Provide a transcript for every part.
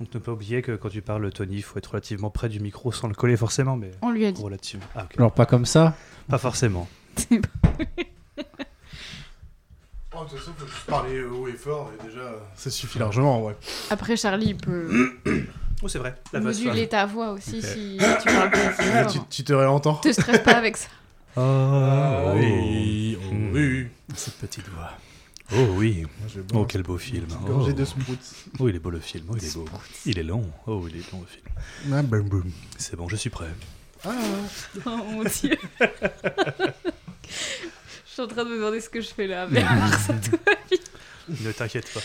Donc ne pas oublier que quand tu parles, Tony, il faut être relativement près du micro sans le coller forcément, mais On lui a dit. relativement. Ah. Alors pas comme ça? Pas forcément. Oh, de toute façon, faut juste parler haut et fort, et déjà, ça suffit largement, en vrai. Après, Charlie, il peut Oh, c'est vrai. La moduler ta voix aussi si tu parles pas assez Ah, fort. tu, tu te réentends Te stresse pas avec ça. Oh, oui, oh, Mm. oui. Cette petite voix. Oh oui. Oh, quel beau film. Oh. de smooth. Oh, il est beau le film. Oh, il est beau. Il est long. Oh, il est long le film. Ah. C'est bon, je suis prêt. Ah, Oh mon dieu. Je suis en train de me demander ce que je fais là. Mais alors, ça tout va bien. Ne t'inquiète pas.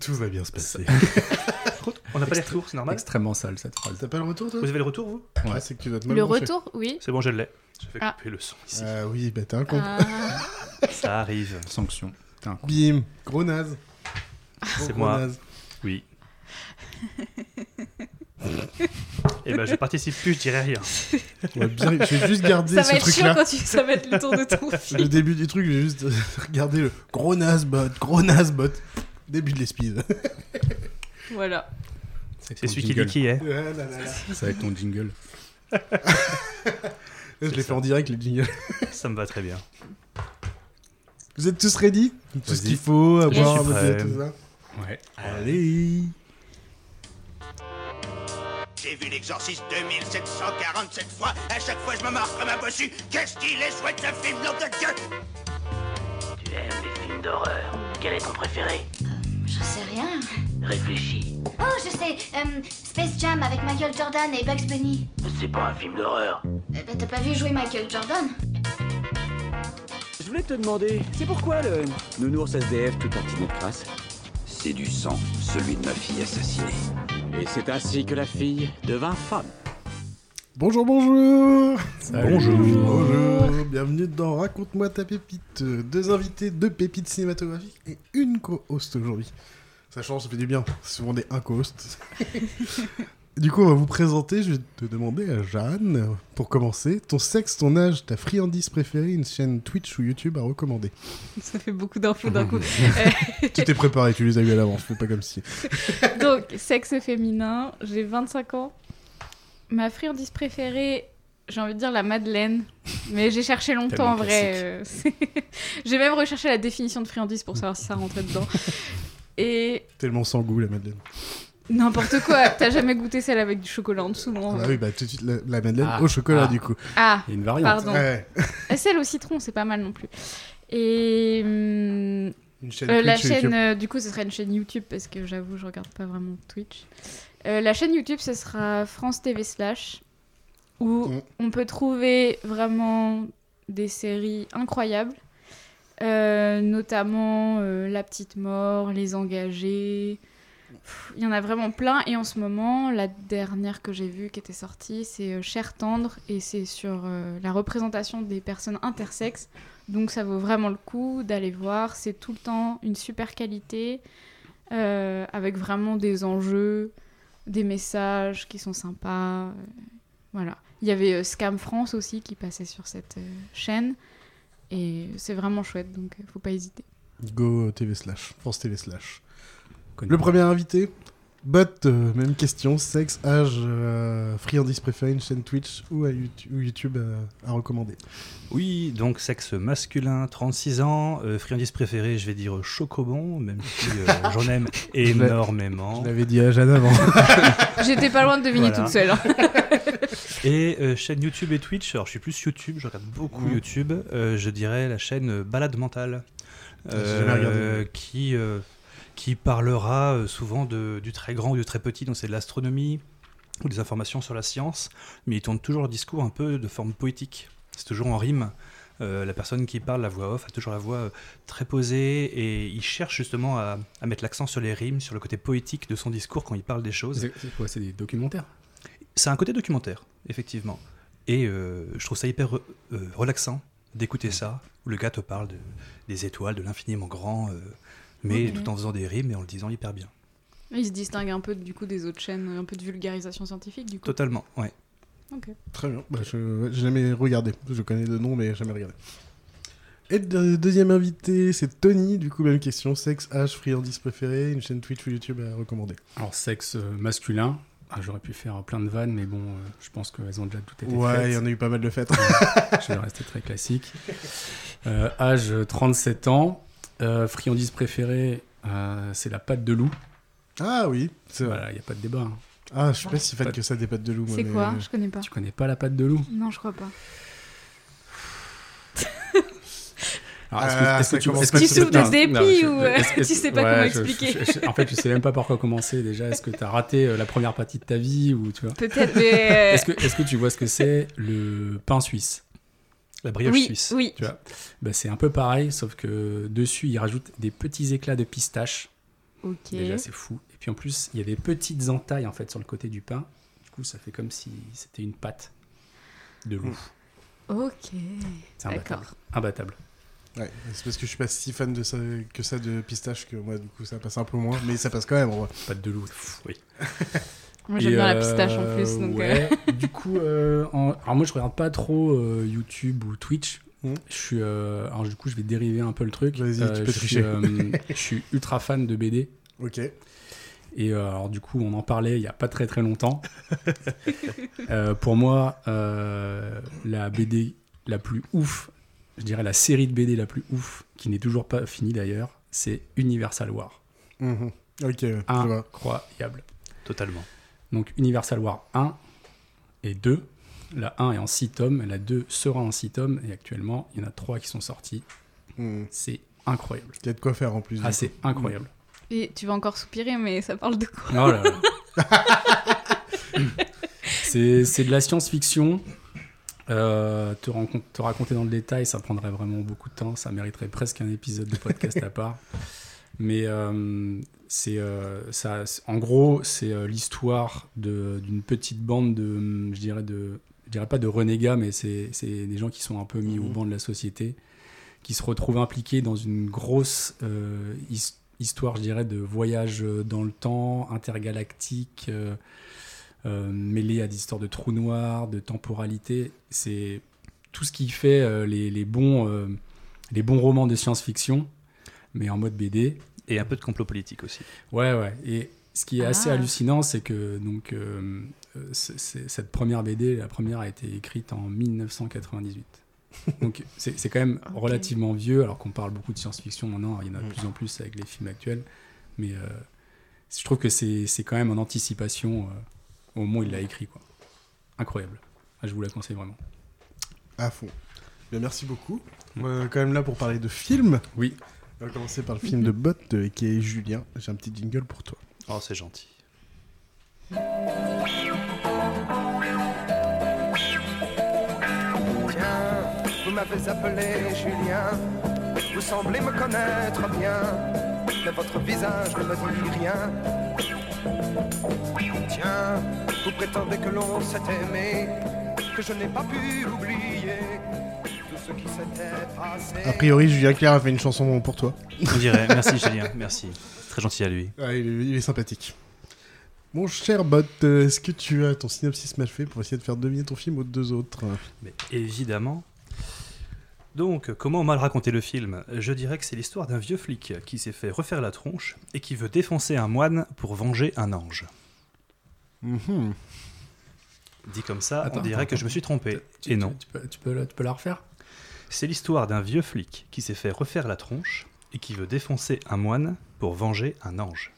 tout va bien se passer. On n'a pas les retours, c'est normal Extrêmement sale cette phrase. T'as pas le retour, toi? Vous avez le retour, vous? Ouais, c'est que tu dois te Le retour, oui. C'est bon, je l'ai. Je vais Ah. couper le son ici. Ah oui, bah t'as un compte. Ah, Ça arrive. Sanction. Con. Bim, gros naze. C'est gros moi. naze. Oui. Eh ben, je participe plus, je dirai rien. Ouais, bien, je vais juste garder ça ce va être chiant truc-là. quand tu... ça va être le tour de ton film. Le début du truc, j'ai juste regardé le gros naze bot, gros naze bot. Début de l'espive. Voilà. C'est celui qui jingle. dit qui est. Ah là là là. C'est avec ton jingle. Je l'ai fait en direct, les jingles. Ça me va très bien. Vous êtes tous ready Tout ce qu'il faut, à boire, à manger, tout ça Ouais. Allez J'ai vu l'exorciste 2747 fois. À chaque fois, je me marre comme un bossu. Qu'est-ce qu'il est chouette ce film, nom de Dieu Tu aimes les films d'horreur Quel est ton préféré J'en sais rien. Réfléchis. Oh, je sais. euh, Space Jam avec Michael Jordan et Bugs Bunny. C'est pas un film d'horreur. Eh ben, t'as pas vu jouer Michael Jordan Je voulais te demander, c'est pourquoi le nounours SDF tout tartiné de crasse C'est du sang, celui de ma fille assassinée. Et c'est ainsi que la fille devint femme. Bonjour, bonjour Bonjour. Bonjour Bienvenue dans Raconte-moi ta pépite. Deux invités, deux pépites cinématographiques et une co-host aujourd'hui. Ça change, ça fait du bien. C'est souvent des un co-host. Du coup, on va vous présenter. Je vais te demander à Jeanne, pour commencer, ton sexe, ton âge, ta friandise préférée, une chaîne Twitch ou YouTube à recommander. Ça fait beaucoup d'infos d'un coup. Tu t'es préparé, tu les as eu à l'avance, fais pas comme si. Donc, sexe féminin, j'ai 25 ans. Ma friandise préférée, j'ai envie de dire la Madeleine. Mais j'ai cherché longtemps en vrai. euh, j'ai même recherché la définition de friandise pour savoir si ça rentrait dedans. Et Tellement sans goût, la Madeleine. N'importe quoi. T'as jamais goûté celle avec du chocolat en dessous, non Ah oui, bah tout de suite, la, la Madeleine Ah. au chocolat, Ah. du coup. Ah, Il y a une variante. pardon. Ouais. Et Celle au citron, c'est pas mal non plus. Et hum, Une chaîne Euh, la chaîne, YouTube. euh, du coup, ce sera une chaîne YouTube parce que j'avoue, je regarde pas vraiment Twitch. Euh, la chaîne YouTube, ce sera France TV Slash où Mm. on peut trouver vraiment des séries incroyables, Euh, notamment euh, La Petite Mort, Les Engagés. Il y en a vraiment plein. Et en ce moment, la dernière que j'ai vue qui était sortie, c'est euh, Cher Tendre et c'est sur euh, la représentation des personnes intersexes. Donc ça vaut vraiment le coup d'aller voir. C'est tout le temps une super qualité, euh, avec vraiment des enjeux, des messages qui sont sympas. voilà. Il y avait Scam France aussi qui passait sur cette chaîne. Et c'est vraiment chouette, donc euh, faut pas hésiter. Go TV slash, France TV slash. Connu. Le premier invité, Bot, euh, même question, sexe, âge, euh, friandise préférée, une chaîne Twitch ou, à YouTube, ou YouTube euh, à recommander. Oui, donc sexe masculin, 36 ans, euh, friandise préférée, je vais dire chocobon, même si euh, j'en aime énormément. Je l'avais dit à Jeanne avant. J'étais pas loin de deviner Voilà. toute seule. hein. Et euh, chaîne YouTube et Twitch, alors je suis plus YouTube, je regarde beaucoup Mhm. YouTube, euh, je dirais la chaîne Balade Mentale, Ah, qui, euh, qui parlera euh, souvent de, du très grand ou du très petit, donc c'est de l'astronomie ou des informations sur la science, mais ils tournent toujours leur discours un peu de forme poétique, c'est toujours en rime. Euh, la personne qui parle, la voix off, a toujours la voix euh, très posée et il cherche justement à, à mettre l'accent sur les rimes, sur le côté poétique de son discours quand il parle des choses. C'est quoi C'est des documentaires? C'est un côté documentaire, effectivement. Et euh, je trouve ça hyper re- relaxant d'écouter ça, où le gars te parle de, des étoiles, de l'infiniment grand, mais tout en faisant des rimes et en le disant hyper bien. Il se distingue un peu du coup des autres chaînes, un peu de vulgarisation scientifique du coup. Totalement, ouais. Ok. Très bien. Bah, je n'ai jamais regardé. Je connais le nom, mais jamais regardé. Et le deuxième invité, c'est Tony. Du coup, même question. Sexe, âge, friandise préférée, une chaîne Twitch ou YouTube à recommander. Alors, sexe euh, masculin. Ah, J'aurais pu faire plein de vannes, mais bon, euh, je pense qu'elles ont déjà toutes été Ouais, il y faites. en a eu pas mal de fêtes. je vais rester très classique. Euh, âge 37 ans. Euh, friandise préférée, euh, c'est la pâte de loup. ah oui, c'est vrai. Voilà, il n'y a pas de débat. hein. Ah, je suis pas si fan que ça des pâtes de loup. moi, C'est mais- quoi Je connais pas. Tu connais pas la pâte de loup? Non, je crois pas. Alors, Ah, ça commence est-ce pas Tu souffres de Non, dépit je- ou, euh, est-ce que- tu sais pas ouais, comment je- expliquer je- je- En fait, je sais même pas par quoi commencer déjà. Est-ce que tu as raté euh, la première partie de ta vie ou tu vois? Peut-être, mais. Est-ce que, est-ce que tu vois ce que c'est le pain suisse? La brioche oui, suisse. oui. Tu vois bah, C'est un peu pareil, sauf que dessus, ils rajoutent des petits éclats de pistache. Ok. Déjà, c'est fou. Et puis en plus, il y a des petites entailles en fait sur le côté du pain. Du coup, ça fait comme si c'était une pâte de loup. Ok. C'est imbattable. D'accord. Imbattable. Ouais, c'est parce que je suis pas si fan de ça, que ça de pistache que moi, du coup, ça passe un peu moins. Mais ça passe quand même. Pâte de loup. pff, oui. Moi, j'aime bien la euh, pistache en plus. Donc, euh, ouais. du coup, euh, en- alors moi je regarde pas trop euh, YouTube ou Twitch. Mhm. Je suis, euh, alors du coup je vais dériver un peu le truc. Euh, Vas-y, tu peux je tricher. Suis, euh, je suis ultra fan de BD. Ok. Et euh, alors du coup on en parlait il y a pas très très longtemps. Euh, pour moi, euh, la BD la plus ouf, je dirais la série de BD la plus ouf, qui n'est toujours pas finie d'ailleurs, c'est Universal War. Mhm. Ok. Incroyable. Totalement. Donc Universal War 1 et 2. La 1 est en 6 tomes, la 2 sera en 6 tomes, et actuellement, il y en a 3 qui sont sortis. Mhm. C'est incroyable. Il y a de quoi faire en plus. Ah, c'est incroyable. Et tu vas encore soupirer, mais ça parle de quoi? Oh là là. c'est c'est de la science-fiction. Euh, te raconter dans le détail, ça prendrait vraiment beaucoup de temps. Ça mériterait presque un épisode de podcast à part. Mais euh, c'est euh, ça. En gros, c'est euh, l'histoire d'une petite bande de, je dirais de, je dirais pas de renégats, mais c'est des gens qui sont un peu mis au Mhm. banc de la société, qui se retrouvent impliqués dans une grosse euh, his- histoire, je dirais, de voyage dans le temps, intergalactique, euh, euh, mêlée à des histoires de trous noirs, de temporalité. C'est tout ce qui fait euh, les, les bons, euh, les bons romans de science-fiction, mais en mode BD. Et un peu de complot politique aussi. Ouais, ouais. Et ce qui est assez Ah. hallucinant, c'est que donc, euh, cette première BD, la première a été écrite en 1998. Donc c'est c'est quand même relativement vieux, alors qu'on parle beaucoup de science-fiction maintenant, il y en a de Mm. plus en plus avec les films actuels. Mais euh, je trouve que c'est c'est quand même en anticipation euh, au moment où il l'a écrit. Quoi. Incroyable. Ah, je vous la conseille vraiment. À fond. Bien, merci beaucoup. On est quand même là pour parler de films. Oui. On va commencer par le film de Bot qui est Julien. J'ai un petit jingle pour toi. Oh, c'est gentil. Tiens, vous m'avez appelé Julien. Vous semblez me connaître bien, mais votre visage ne me dit rien. Tiens, vous prétendez que l'on s'est aimé, que je n'ai pas pu oublier ce qui s'était passé. A priori, Julien Clerc a fait une chanson pour toi. On dirait. Merci, Julien. Merci. Très gentil à lui. Ah, il, est, il est sympathique. Mon cher Bot, est-ce que tu as ton synopsis mal fait pour essayer de faire deviner ton film aux deux autres Mais évidemment. Donc, comment mal raconter le film? Je dirais que c'est l'histoire d'un vieux flic qui s'est fait refaire la tronche et qui veut défoncer un moine pour venger un ange. Mhm. Dit comme ça, Attends, on dirait attends, que je me suis trompé. Tu- Et tu- non. Tu, peux, tu peux tu peux la refaire? C'est l'histoire d'un vieux flic qui s'est fait refaire la tronche et qui veut défoncer un moine pour venger un ange.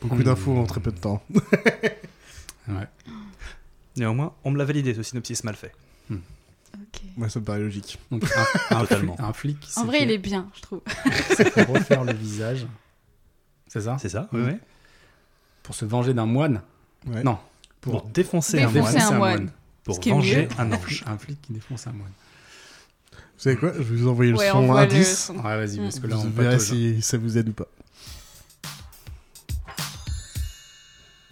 Beaucoup d'infos en très peu de temps. Ouais. Néanmoins, on me l'a validé ce synopsis mal fait. Ok. Moi, ça me paraît logique. Donc, un, un Totalement. flic- un flic qui En vrai, fait- il est bien, je trouve. s'est fait refaire le visage. C'est ça? C'est ça. Oui. Pour se venger d'un moine? Ouais. Non. Pour Pour défoncer un moine un moine. pour venger un ange. un flic qui défonce un moine. Vous savez quoi Je vais vous envoyer le Ouais, son indice. Ouais, vas-y, parce que là, Vous on verrez patauge. si ça vous aide ou pas.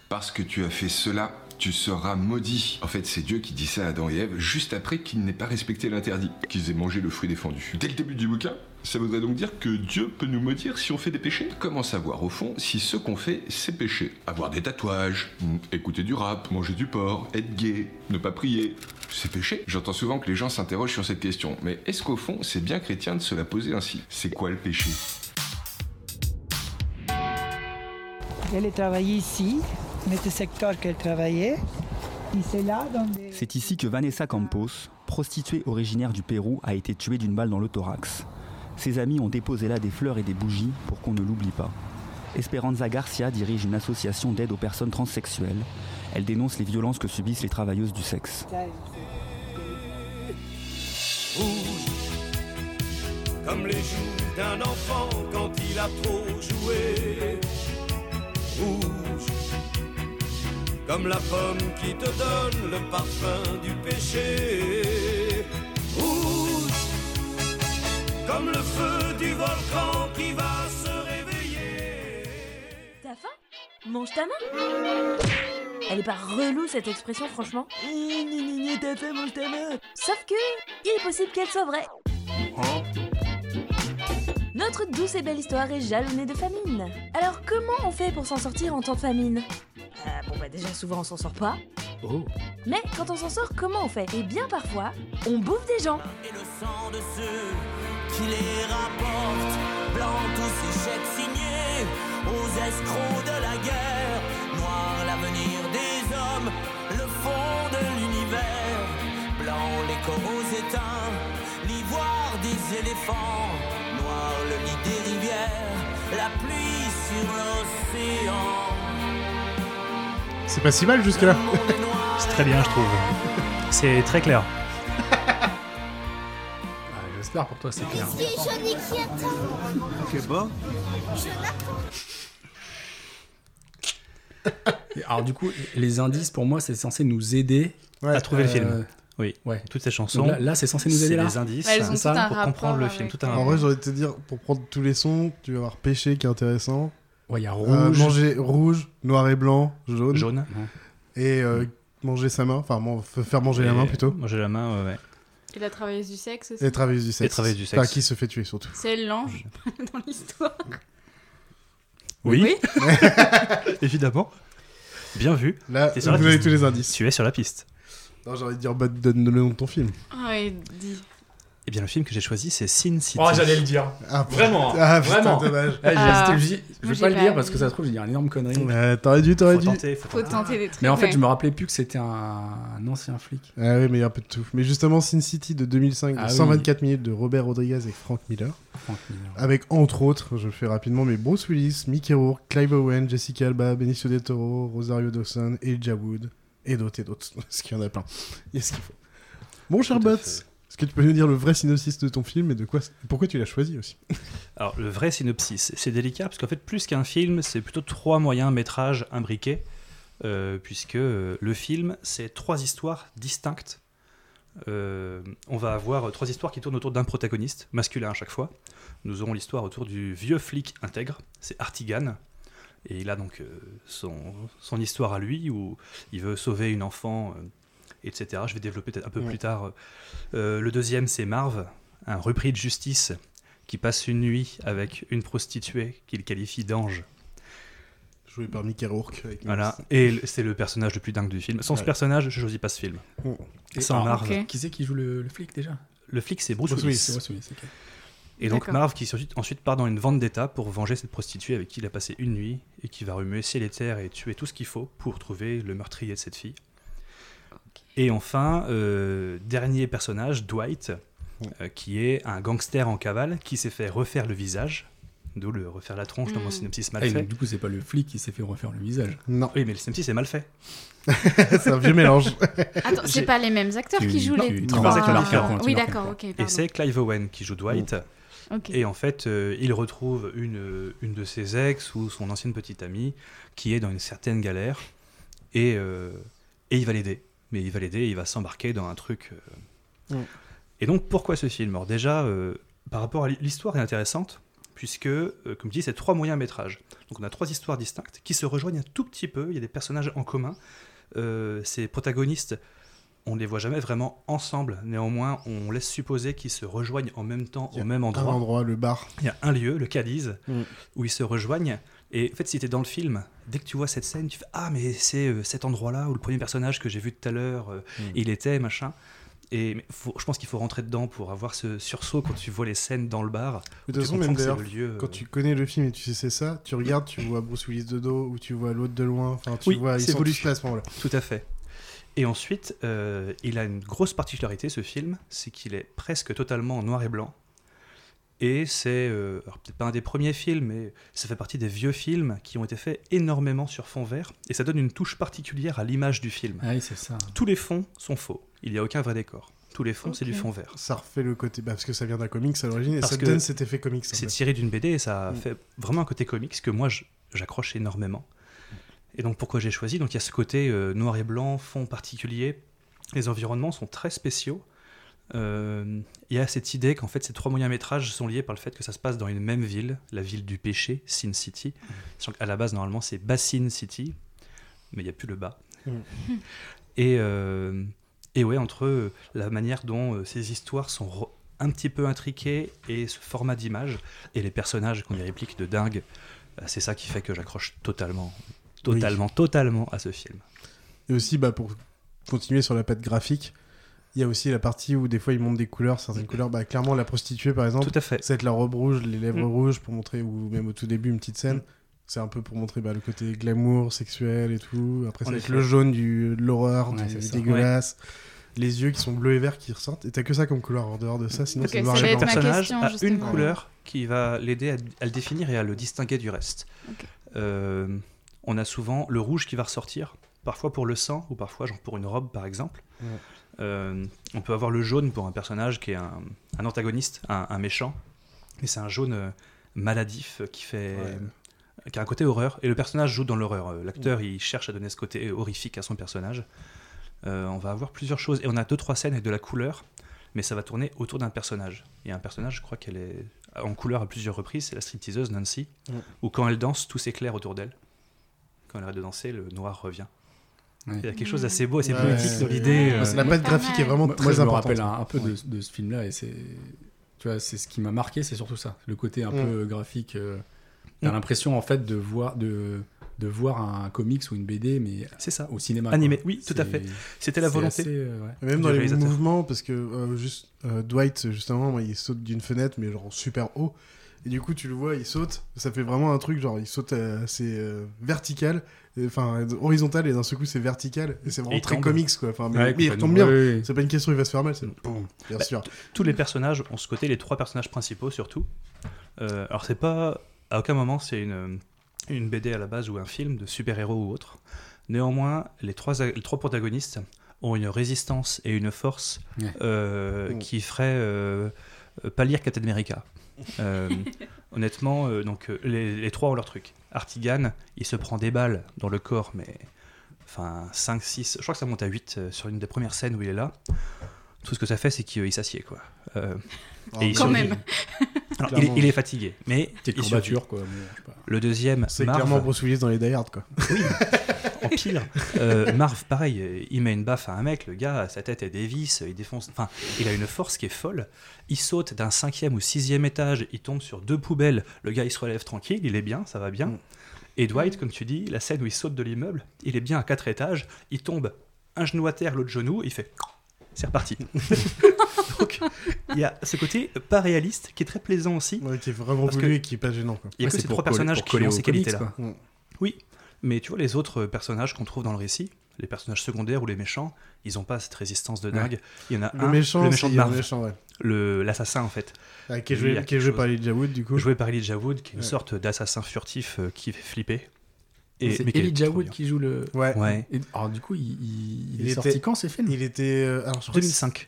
Parce que tu as fait cela, tu seras maudit. En fait, c'est Dieu qui dit ça à Adam et Ève juste après qu'ils n'aient pas respecté l'interdit, qu'ils aient mangé le fruit défendu. Dès le début du bouquin, Ça voudrait donc dire que Dieu peut nous maudire si on fait des péchés Comment savoir, au fond, si ce qu'on fait, c'est péché? Avoir des tatouages, hmm, écouter du rap, manger du porc, être gay, ne pas prier, c'est péché? J'entends souvent que les gens s'interrogent sur cette question, mais est-ce qu'au fond, c'est bien chrétien de se la poser ainsi? C'est quoi le péché? Elle travaillé ici, mais le secteur qu'elle travaillait. Et c'est là, dans des... C'est ici que Vanessa Campos, prostituée originaire du Pérou, a été tuée d'une balle dans le thorax. Ses amis ont déposé là des fleurs et des bougies pour qu'on ne l'oublie pas. Esperanza Garcia dirige une association d'aide aux personnes transsexuelles. Elle dénonce les violences que subissent les travailleuses du sexe. Comme la pomme qui te donne le parfum du péché. Comme le feu du volcan qui va se réveiller. T'as faim Mange ta main Elle est pas relou cette expression franchement T'as faim, mange ta main Sauf que, il est possible qu'elle soit vraie. Notre douce et belle histoire est jalonnée de famine. Alors comment on fait pour s'en sortir en temps de famine? Euh, Bon bah déjà souvent on s'en sort pas. Oh. Mais quand on s'en sort, comment on fait? Eh bien parfois, on bouffe des gens. Et le sang de ceux qui les rapportent, blanc tous ces chèques signés aux escrocs de la guerre, noir l'avenir des hommes, le fond de l'univers, blanc les coraux éteints, l'ivoire des éléphants, noir le lit des rivières, la pluie sur l'océan. C'est pas si mal jusque-là. C'est très bien, je trouve. C'est très clair. Pour toi, c'est clair. Ok, bon. Alors du coup, les indices pour moi, c'est censé nous aider à trouver le Euh, film. Oui, ouais. toutes ces chansons. Donc là, là, c'est censé nous aider là. des indices Ouais, elles ont c'est ça, tout un pour comprendre le film. Tout un En rapport. vrai, j'aurais te dire, pour prendre tous les sons, tu vas avoir péché qui est intéressant. Ouais, il y a Euh, rouge. manger rouge, noir et blanc, jaune. Jaune. Et euh, manger sa main, enfin faire manger la main plutôt. Manger la main, ouais, ouais. Et la travailleuse du sexe aussi. Et travailleuse du sexe. Et travailleuse du Enfin, sexe. qui se fait tuer surtout. C'est l'ange dans l'histoire. Oui, évidemment. Bien vu. Là, T'es sur la vous avez tous les indices. Tu es sur la piste. Non, j'ai envie de dire, bah, donne le nom de ton film. Ouais, dis. Eh bien, le film que j'ai choisi, c'est Sin City. Oh, j'allais le dire. Ah, Vraiment. putain. Ah, putain, vraiment. dommage. J'ai Ah. je dit, je vais j'ai pas le dire parce que ça se trouve, je vais dire une énorme connerie. Euh, T'aurais dû, t'aurais Faut dû. tenter, faut Faut tenter. tenter des trucs. Mais en fait, ouais. je me rappelais plus que c'était un, un ancien flic. Ah oui, mais il y a un peu de tout. Mais justement, Sin City de 2005, de Ah oui. 124 minutes de Robert Rodriguez et Frank Miller. Frank Miller. Avec entre autres, je le fais rapidement, mais Bruce Willis, Mickey Rourke, Clive Owen, Jessica Alba, Benicio del Toro, Rosario Dawson, Elijah Wood, et d'autres et d'autres. Parce qu'il y en a plein. Il y a ce qu'il faut. Bon, cher Bots, fait. Est-ce que tu peux nous dire le vrai synopsis de ton film et de quoi, pourquoi tu l'as choisi aussi? Alors, le vrai synopsis, c'est délicat parce qu'en fait, plus qu'un film, c'est plutôt trois moyens métrages imbriqués, euh, puisque euh, le film, c'est trois histoires distinctes. Euh, on va avoir trois histoires qui tournent autour d'un protagoniste, masculin à chaque fois. Nous aurons l'histoire autour du vieux flic intègre, c'est Artigan. Et il a donc son, histoire à lui où il veut sauver une enfant, etc. Je vais développer peut-être un peu Ouais. plus tard. Euh, le deuxième, c'est Marv, un repris de justice qui passe une nuit avec une prostituée qu'il qualifie d'ange. Joué par Mickey Rourke. Avec Voilà. Et c'est le personnage le plus dingue du film. Sans ce personnage, je choisis pas ce film. Et Sans alors, Marv. Qui c'est qui joue le, le flic déjà? Le flic, c'est Bruce, Bruce Willis. Willis. C'est Bruce Willis, ok. Et donc. Marv qui ensuite, ensuite part dans une vendetta pour venger cette prostituée avec qui il a passé une nuit et qui va remuer ciel et terre et tuer tout ce qu'il faut pour trouver le meurtrier de cette fille. Et enfin, euh, dernier personnage, Dwight, euh, qui est un gangster en cavale qui s'est fait refaire le visage, d'où le refaire la tronche dans mon Mm. synopsis Ah, mal et fait. du coup, c'est pas le flic qui s'est fait refaire le visage. Non, Oui, mais le synopsis est mal fait. c'est un vieux mélange. Attends, c'est pas les mêmes acteurs Tu- qui jouent tu- les trois. acteurs différents, Oui, d'accord, ok. Et c'est Clive Owen qui joue Dwight. Ok. Et en fait, euh, il retrouve une, une de ses ex ou son ancienne petite amie qui est dans une certaine galère et, euh, et il va l'aider. Mais il va l'aider et il va s'embarquer dans un truc. euh. Mm. Et donc, pourquoi ce film? Alors, déjà, euh, par rapport à l'hi- l'histoire est intéressante puisque, euh, comme je dis, c'est trois moyens métrages. Donc, on a trois histoires distinctes qui se rejoignent un tout petit peu. Il y a des personnages en commun. Euh, ces protagonistes on ne les voit jamais vraiment ensemble. Néanmoins, on laisse supposer qu'ils se rejoignent en même temps Il y a au même Un endroit. endroit, le bar. Il y a un lieu, le Cadiz, Mm. où ils se rejoignent. Et en fait, si tu es dans le film, dès que tu vois cette scène, tu fais Ah, mais c'est euh, cet endroit-là où le premier personnage que j'ai vu tout à l'heure, euh, Mm. il était, machin. Et faut- je pense qu'il faut rentrer dedans pour avoir ce sursaut quand tu vois les scènes dans le bar. De toute façon, même d'ailleurs, le lieu, euh, quand tu connais le film et tu sais c'est ça, tu regardes, tu vois Bruce Willis de dos ou tu vois l'autre de loin. Enfin, tu Oui, vois, ils sont tous à ce moment-là. Tout à fait. Et ensuite, il a une grosse particularité, ce film, c'est qu'il est presque totalement en noir et blanc. Et c'est, euh, peut-être pas un des premiers films, mais ça fait partie des vieux films qui ont été faits énormément sur fond vert. Et ça donne une touche particulière à l'image du film. Ah oui, c'est ça. Tous les fonds sont faux. Il n'y a aucun vrai décor. Tous les fonds, c'est du fond vert. Ça refait le côté. Bah, parce que ça vient d'un comics à l'origine et Parce ça que donne cet effet comics. C'est tiré d'une BD et ça Mm. fait vraiment un côté comics que moi j'accroche énormément. Et donc pourquoi j'ai choisi? Donc il y a ce côté euh, noir et blanc, fond particulier. Les environnements sont très spéciaux. Euh, Il y a cette idée qu'en fait ces trois moyens métrages sont liés par le fait que ça se passe dans une même ville, la ville du péché, Sin City. Sachant qu'à la base normalement c'est Basin City, mais il n'y a plus le bas. Mm. Et, euh, et ouais, entre euh, la manière dont euh, ces histoires sont un petit peu intriquées et ce format d'image, et les personnages qui ont des répliques de dingue, euh, c'est ça qui fait que j'accroche totalement, totalement, totalement à ce film. Et aussi, bah, pour continuer sur la patte graphique, il y a aussi la partie où des fois ils montrent des couleurs, certaines couleurs. Bah, clairement, la prostituée par exemple, Tout à fait. ça va être la robe rouge, les lèvres Mm. rouges pour montrer, ou même au tout début, une petite scène. C'est un peu pour montrer bah, le côté glamour, sexuel et tout. Après, ça En va être effet. le jaune du, de l'horreur, Ouais, du c'est dégueulasse. Les yeux qui sont bleus et verts qui ressortent. Et t'as que ça comme couleur en dehors de ça, sinon Ok, c'est noir et blanc. ma personnage question, a une couleur qui va l'aider à, à le définir et à le distinguer du reste. Euh, on a souvent le rouge qui va ressortir, parfois pour le sang ou parfois genre pour une robe par exemple. Ouais. Euh, on peut avoir le jaune pour un personnage qui est un, un antagoniste, un, un méchant, et c'est un jaune euh, maladif qui fait Ouais. qui a un côté horreur et le personnage joue dans l'horreur. Euh, L'acteur il cherche à donner ce côté horrifique à son personnage. Euh, on va avoir plusieurs choses et on a deux trois scènes avec de la couleur, mais ça va tourner autour d'un personnage. Il y a un personnage, je crois qu'elle est en couleur à plusieurs reprises, c'est la stripteaseuse Nancy, Mm. où quand elle danse, tout s'éclaire autour d'elle. Quand elle arrête de danser, le noir revient. Ouais. Il y a quelque chose d'assez beau, assez Ouais. poétique dans l'idée. Ouais, euh, la patte graphique est vraiment Moi, très je me rappelle un, un peu de, de ce film-là et c'est, tu vois, c'est ce qui m'a marqué, c'est surtout ça, le côté un Mm. peu graphique. euh, T'as Mm. l'impression en fait de voir de de voir un comics ou une BD, mais C'est ça. au cinéma. Animé, quoi. oui, tout à fait. C'était la volonté. assez, euh, ouais. Même dans les mouvements, parce que euh, juste euh, Dwight, justement, moi, il saute d'une fenêtre, mais genre super haut. Et du coup, tu le vois, il saute. Ça fait vraiment un truc, genre, il saute assez euh, vertical, enfin horizontal, et d'un seul coup, c'est vertical. Et c'est vraiment Et très tombe. comics, quoi. Enfin, mais, Ouais, mais il retombe bien. Oui, oui. C'est pas une question, il va se faire mal, c'est boum, bien Bah, sûr. tous les personnages ont ce côté, les trois personnages principaux surtout. Euh, alors c'est pas, à aucun moment c'est une, une BD à la base ou un film de super-héros ou autre. Néanmoins, les trois, les trois protagonistes ont une résistance et une force Ouais. euh, Mm. qui ferait euh, pâlir Captain America. Euh, honnêtement, euh, donc les, les trois ont leur truc. Artigan, il se prend des balles dans le corps, mais enfin 5, 6, je crois que ça monte à 8 euh, sur une des premières scènes où il est là. Tout ce que ça fait, c'est qu'il il s'assied, quoi. Euh, et il Quand survit. même. Alors, il, est fatigué, mais il courbature, quoi. Le deuxième, C'est Marv, clairement Bruce Willis dans les Die Hard, quoi. en pire. Euh, Marv, pareil, il met une baffe à un mec, le gars, sa tête est des vis, il défonce. Enfin, il a une force qui est folle. Il saute d'un cinquième ou sixième étage, il tombe sur deux poubelles. Le gars, il se relève tranquille, il est bien, ça va bien. Mm. Et Dwight, comme tu dis, la scène où il saute de l'immeuble, il est bien à quatre étages, il tombe un genou à terre, l'autre genou, il fait. C'est reparti. Donc, il y a ce côté pas réaliste qui est très plaisant aussi. Ouais, qui est vraiment voulu que- et qui est pas gênant, quoi. Il y a Ouais, que ces trois personnages qui ont ces qualités-là. Oui, mais tu vois, les autres personnages qu'on trouve dans le récit, les personnages secondaires ou les méchants, ils ont pas cette résistance de dingue. Il y en a Le un, méchant, le méchant de Marv, le méchant, ouais. le- l'assassin en fait, Ah, qui est joué, qui est par Elijah Wood, du coup. joué par Elijah Wood, qui est une Ouais. sorte d'assassin furtif euh, qui fait flipper. C'est mais qui est Elijah Wood qui joue le. Ouais. Ouais, Et- alors du coup, il, il- il Il est était- sorti quand ces films Il était. euh, alors, je crois que 2005.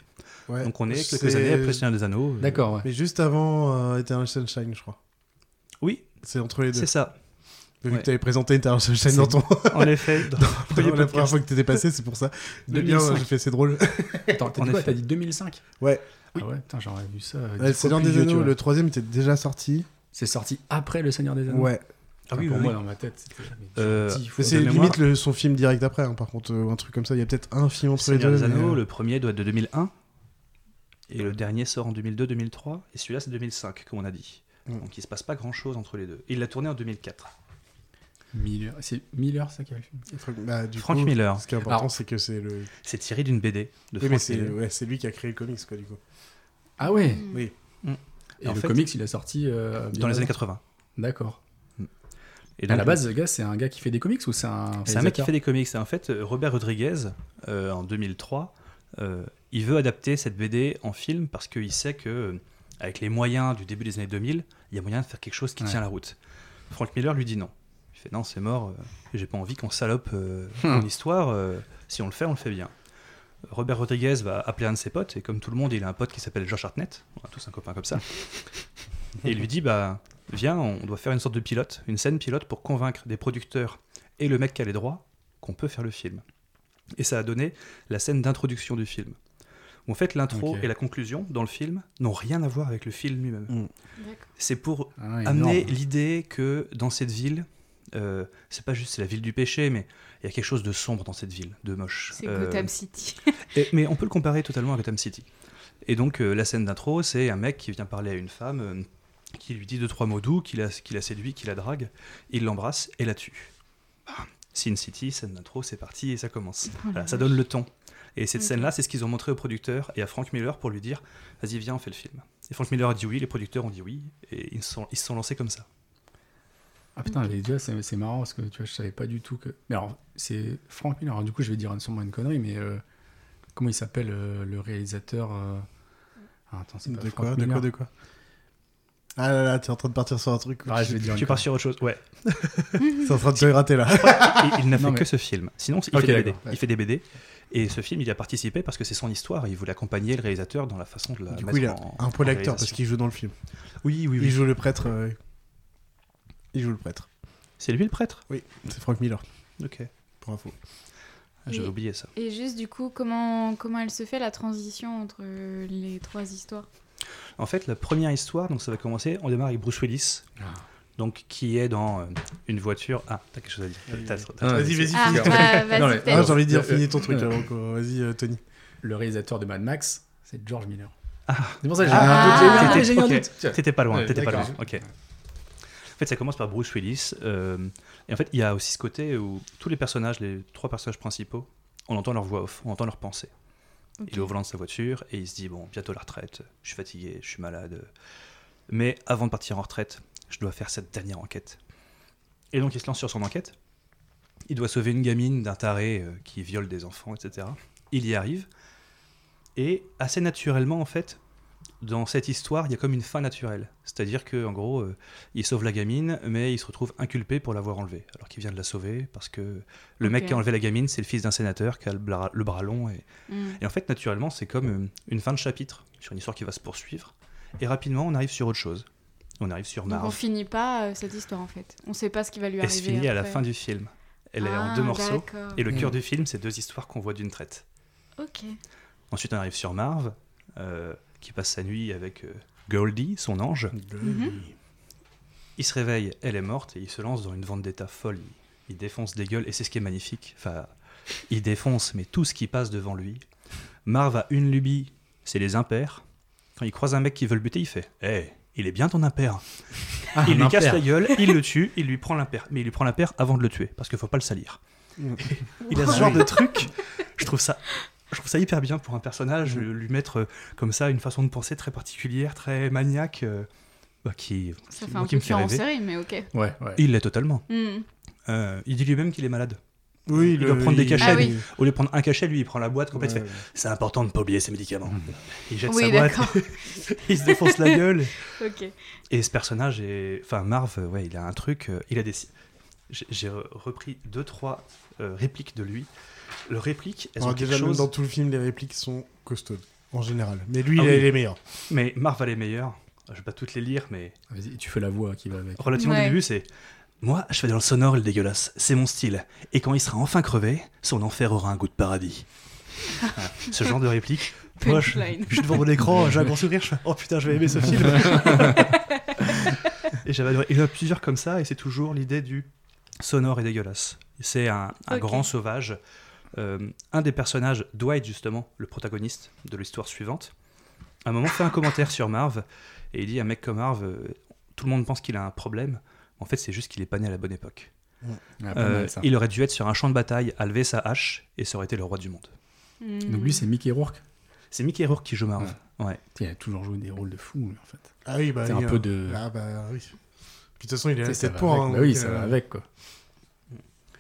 c'est- ouais. Donc on est quelques C'est- années après Seigneur des Anneaux. euh, D'accord, ouais. Mais juste avant euh, Eternal Sunshine, je crois. Oui, C'est entre les deux. c'est ça. Vu Ouais. que tu avais présenté Eternal Sunshine C'est- dans ton. En effet, dans dans la première fois que t'étais passé, c'est pour ça. De bien, 2005. j'ai fait, c'est drôle. Attends, t'as En dit quoi effet. T'as dit 2005 Ouais. Ah ouais, putain, j'aurais vu ça. euh, Ouais, Seigneur des tu Anneaux, le troisième était déjà sorti. C'est sorti après le Seigneur des Anneaux. Ouais. Ah oui, pour oui, moi, oui. dans ma tête, c'était. Euh. C'est limite le- son film direct après, hein, par contre, euh, un truc comme ça. Il y a peut-être un film entre les deux. des Anneaux, euh, le premier doit être de 2001. Et le dernier sort en 2002-2003. Et celui-là, c'est 2005, comme on a dit. Mm. Donc il se passe pas grand-chose entre les deux. Il l'a tourné en 2004. Miller. C'est Miller, ça qui a le film. Frank, bah, du Frank coup, Miller. Ce qui est important, c'est que c'est le. C'est tiré d'une BD de Oui, mais c'est ouais, lui qui a créé le comics, quoi, du coup. Ah ouais Oui. Et En le fait, comics, il a sorti. euh, Dans les années 80. D'accord. Et à donc, la base, le gars, c'est un gars qui fait des comics ou c'est un. C'est un mec qui fait des comics. Et en fait, Robert Rodriguez, euh, en 2003, euh, il veut adapter cette BD en film parce qu'il sait que, euh, avec les moyens du début des années 2000, il y a moyen de faire quelque chose qui Ouais. tient la route. Frank Miller lui dit non. Il fait non, c'est mort. euh, J'ai pas envie qu'on salope Hmm. mon histoire. si on le fait, on le fait bien. Robert Rodriguez va appeler un de ses potes, et comme tout le monde, il a un pote qui s'appelle Josh Hartnett. On a tous un copain comme ça. et il lui dit bah, Viens, on doit faire une sorte de pilote, une scène pilote pour convaincre des producteurs et le mec qui a les droits qu'on peut faire le film. Et ça a donné la scène d'introduction du film. Où en fait, l'intro et la conclusion dans le film n'ont rien à voir avec le film lui-même. Mm. C'est pour Ah amener énorme. l'idée que dans cette ville, euh, c'est pas juste c'est la ville du péché, mais il y a quelque chose de sombre dans cette ville, de moche. C'est Euh, Gotham City. et- mais on peut le comparer totalement à Gotham City. Et donc euh, la scène d'intro, c'est un mec qui vient parler à une femme, euh, qui lui dit deux trois mots doux, qui la, qui la séduit, qui la drague, il l'embrasse et la tue. Bam. Sin City, scène d'intro, c'est parti et ça commence. Oh Voilà, ça donne le ton. Et cette scène-là, c'est ce qu'ils ont montré au producteur et à Frank Miller pour lui dire Vas-y, viens, on fait le film. Et Frank Miller a dit oui, les producteurs ont dit oui, et ils se sont, ils se sont lancés comme ça. Ah putain, les deux, c'est c'est marrant parce que tu vois, je savais pas du tout que. Mais alors, c'est Frank Miller. Alors, du coup, je vais dire sûrement une connerie, mais euh, comment il s'appelle euh, le réalisateur euh, ah, attends, c'est pas De Frank quoi, de quoi, de quoi? Ah là là, t'es en train de partir sur un truc. Ah, je vais dire Tu pars sur autre chose Ouais. C'est en train de te rater là. il il n'a fait mais- que ce film. Sinon, il, Ok, fait des BD. ouais. il fait des BD. Et ce film, il y a participé parce que c'est son histoire. Il voulait accompagner le réalisateur dans la façon de la Du coup, mettre il a en- un en peu d'acteur parce qu'il joue dans le film. Oui, oui, Il oui. joue le prêtre. euh, Il joue le prêtre. C'est lui le prêtre? Oui, c'est Frank Miller, Ok. pour info. Ah, J'avais oublié ça. Et juste du coup, comment, comment elle se fait la transition entre les trois histoires? En fait, la première histoire, donc ça va commencer. On démarre avec Bruce Willis, donc qui est dans euh, une voiture. Ah, t'as quelque chose à dire Ah, Vas-y, vas-y, Ah, finis. bah, Non, mais-. Ah, j'ai envie de dire, finis ton truc euh, avant Vas-y, euh, Tony. Le réalisateur de Mad Max, c'est George Miller. Ah. C'est pour ça que j'ai Ah, eu un doute. T'étais- pas loin, Ouais, t'étais pas loin. Ok. En fait, ça commence par Bruce Willis. euh, et en fait, il y a aussi ce côté où tous les personnages, les trois personnages principaux, on entend leur voix off, on entend leurs pensées. Il est au volant de sa voiture et il se dit Bon, bientôt la retraite, je suis fatigué, je suis malade. Mais avant de partir en retraite, je dois faire cette dernière enquête. Et donc, il se lance sur son enquête. Il doit sauver une gamine d'un taré euh, qui viole des enfants, etc. Il y arrive. Et assez naturellement, en fait, dans cette histoire, il y a comme une fin naturelle. C'est-à-dire que, en gros, euh, il sauve la gamine, mais il se retrouve inculpé pour l'avoir enlevée, alors qu'il vient de la sauver parce que le mec qui a enlevé la gamine, c'est le fils d'un sénateur qui a le bras, le bras long. Et, Mm. et en fait, naturellement, c'est comme euh, une fin de chapitre sur une histoire qui va se poursuivre. Et rapidement, on arrive sur autre chose. On arrive sur Donc on Marv. finit pas euh, cette histoire en fait. On sait pas ce qui va lui Elle arriver. se finit à la fin du film. Elle est en Ah, deux morceaux. Et le cœur Mm. du film, c'est deux histoires qu'on voit d'une traite. Ok. Ensuite, on arrive sur Marv, euh, qui passe sa nuit avec euh, Goldie, son ange. Mhm. Il se réveille, elle est morte, et il se lance dans une vendetta folle. Il, il défonce des gueules, et c'est ce qui est magnifique. Enfin, il défonce, mais tout ce qui passe devant lui. Marv a une lubie, c'est les impairs. Quand il croise un mec qui veut le buter, il fait Hé, il est bien ton impair. Ah, il lui casse la gueule, il le tue, il lui prend l'impair. Mais il lui prend l'impair avant de le tuer, parce qu'il faut pas le salir. Il a ce genre de truc. Je trouve ça, je trouve ça hyper bien pour un personnage, Mm. lui mettre euh, comme ça une façon de penser très particulière, très maniaque, euh, bah, qui, Ça qui- fait moi, un qui peu me fait en série, mais ok. Ouais, ouais. Il l'est totalement. Mm. Euh, il dit lui-même qu'il est malade. Oui, il le- doit prendre des cachets. Ah lui. Au lieu de prendre un cachet, lui, il prend la boîte complète. Ouais, il fait, ouais. C'est important de ne pas oublier ses médicaments. Il jette Oui, sa boîte, il se défonce la gueule. Et ce personnage est. Enfin, Marv, ouais, il a un truc. il a des. J'ai j'ai re- repris deux, trois euh, répliques de lui. Le réplique, elles Alors, ont quelque déjà, même chose. dans tout le film, les répliques sont costaudes, en général. Mais lui, Ah il oui. est les meilleurs. Mais Marv a les meilleurs. Je vais pas toutes les lire, mais Vas-y, tu fais la voix qui va avec. relativement Ouais. au début, c'est. Moi, je fais dans le sonore et le dégueulasse. C'est mon style. Et quand il sera enfin crevé, son enfer aura un goût de paradis. Voilà. Ce genre de réplique. Moi, je, Punchline. je suis devant mon écran, j'ai un grand sourire, je fais Oh putain, je vais aimer ce film. Et j'avais adoré. Il y en a plusieurs comme ça, et c'est toujours l'idée du sonore et dégueulasse. C'est un, un Ok. grand sauvage. Euh, un des personnages, Dwight justement, le protagoniste de l'histoire suivante, à un moment fait un commentaire sur Marv, et il dit un mec comme Marv, euh, tout le monde pense qu'il a un problème. En fait, c'est juste qu'il est pas né à la bonne époque. Euh, mal, ça. il aurait dû être sur un champ de bataille, à lever sa hache, et ça aurait été le roi du monde. Donc lui, c'est Mickey Rourke. C'est Mickey Rourke qui joue Marv. Ouais. Il a toujours joué des rôles de fou, en fait. Ah oui, bah C'est oui, un peu hein. de. Ah bah oui. Puis de toute façon, il est à sais, ça tête va pour. hein, Bah oui, ça euh, va avec, quoi.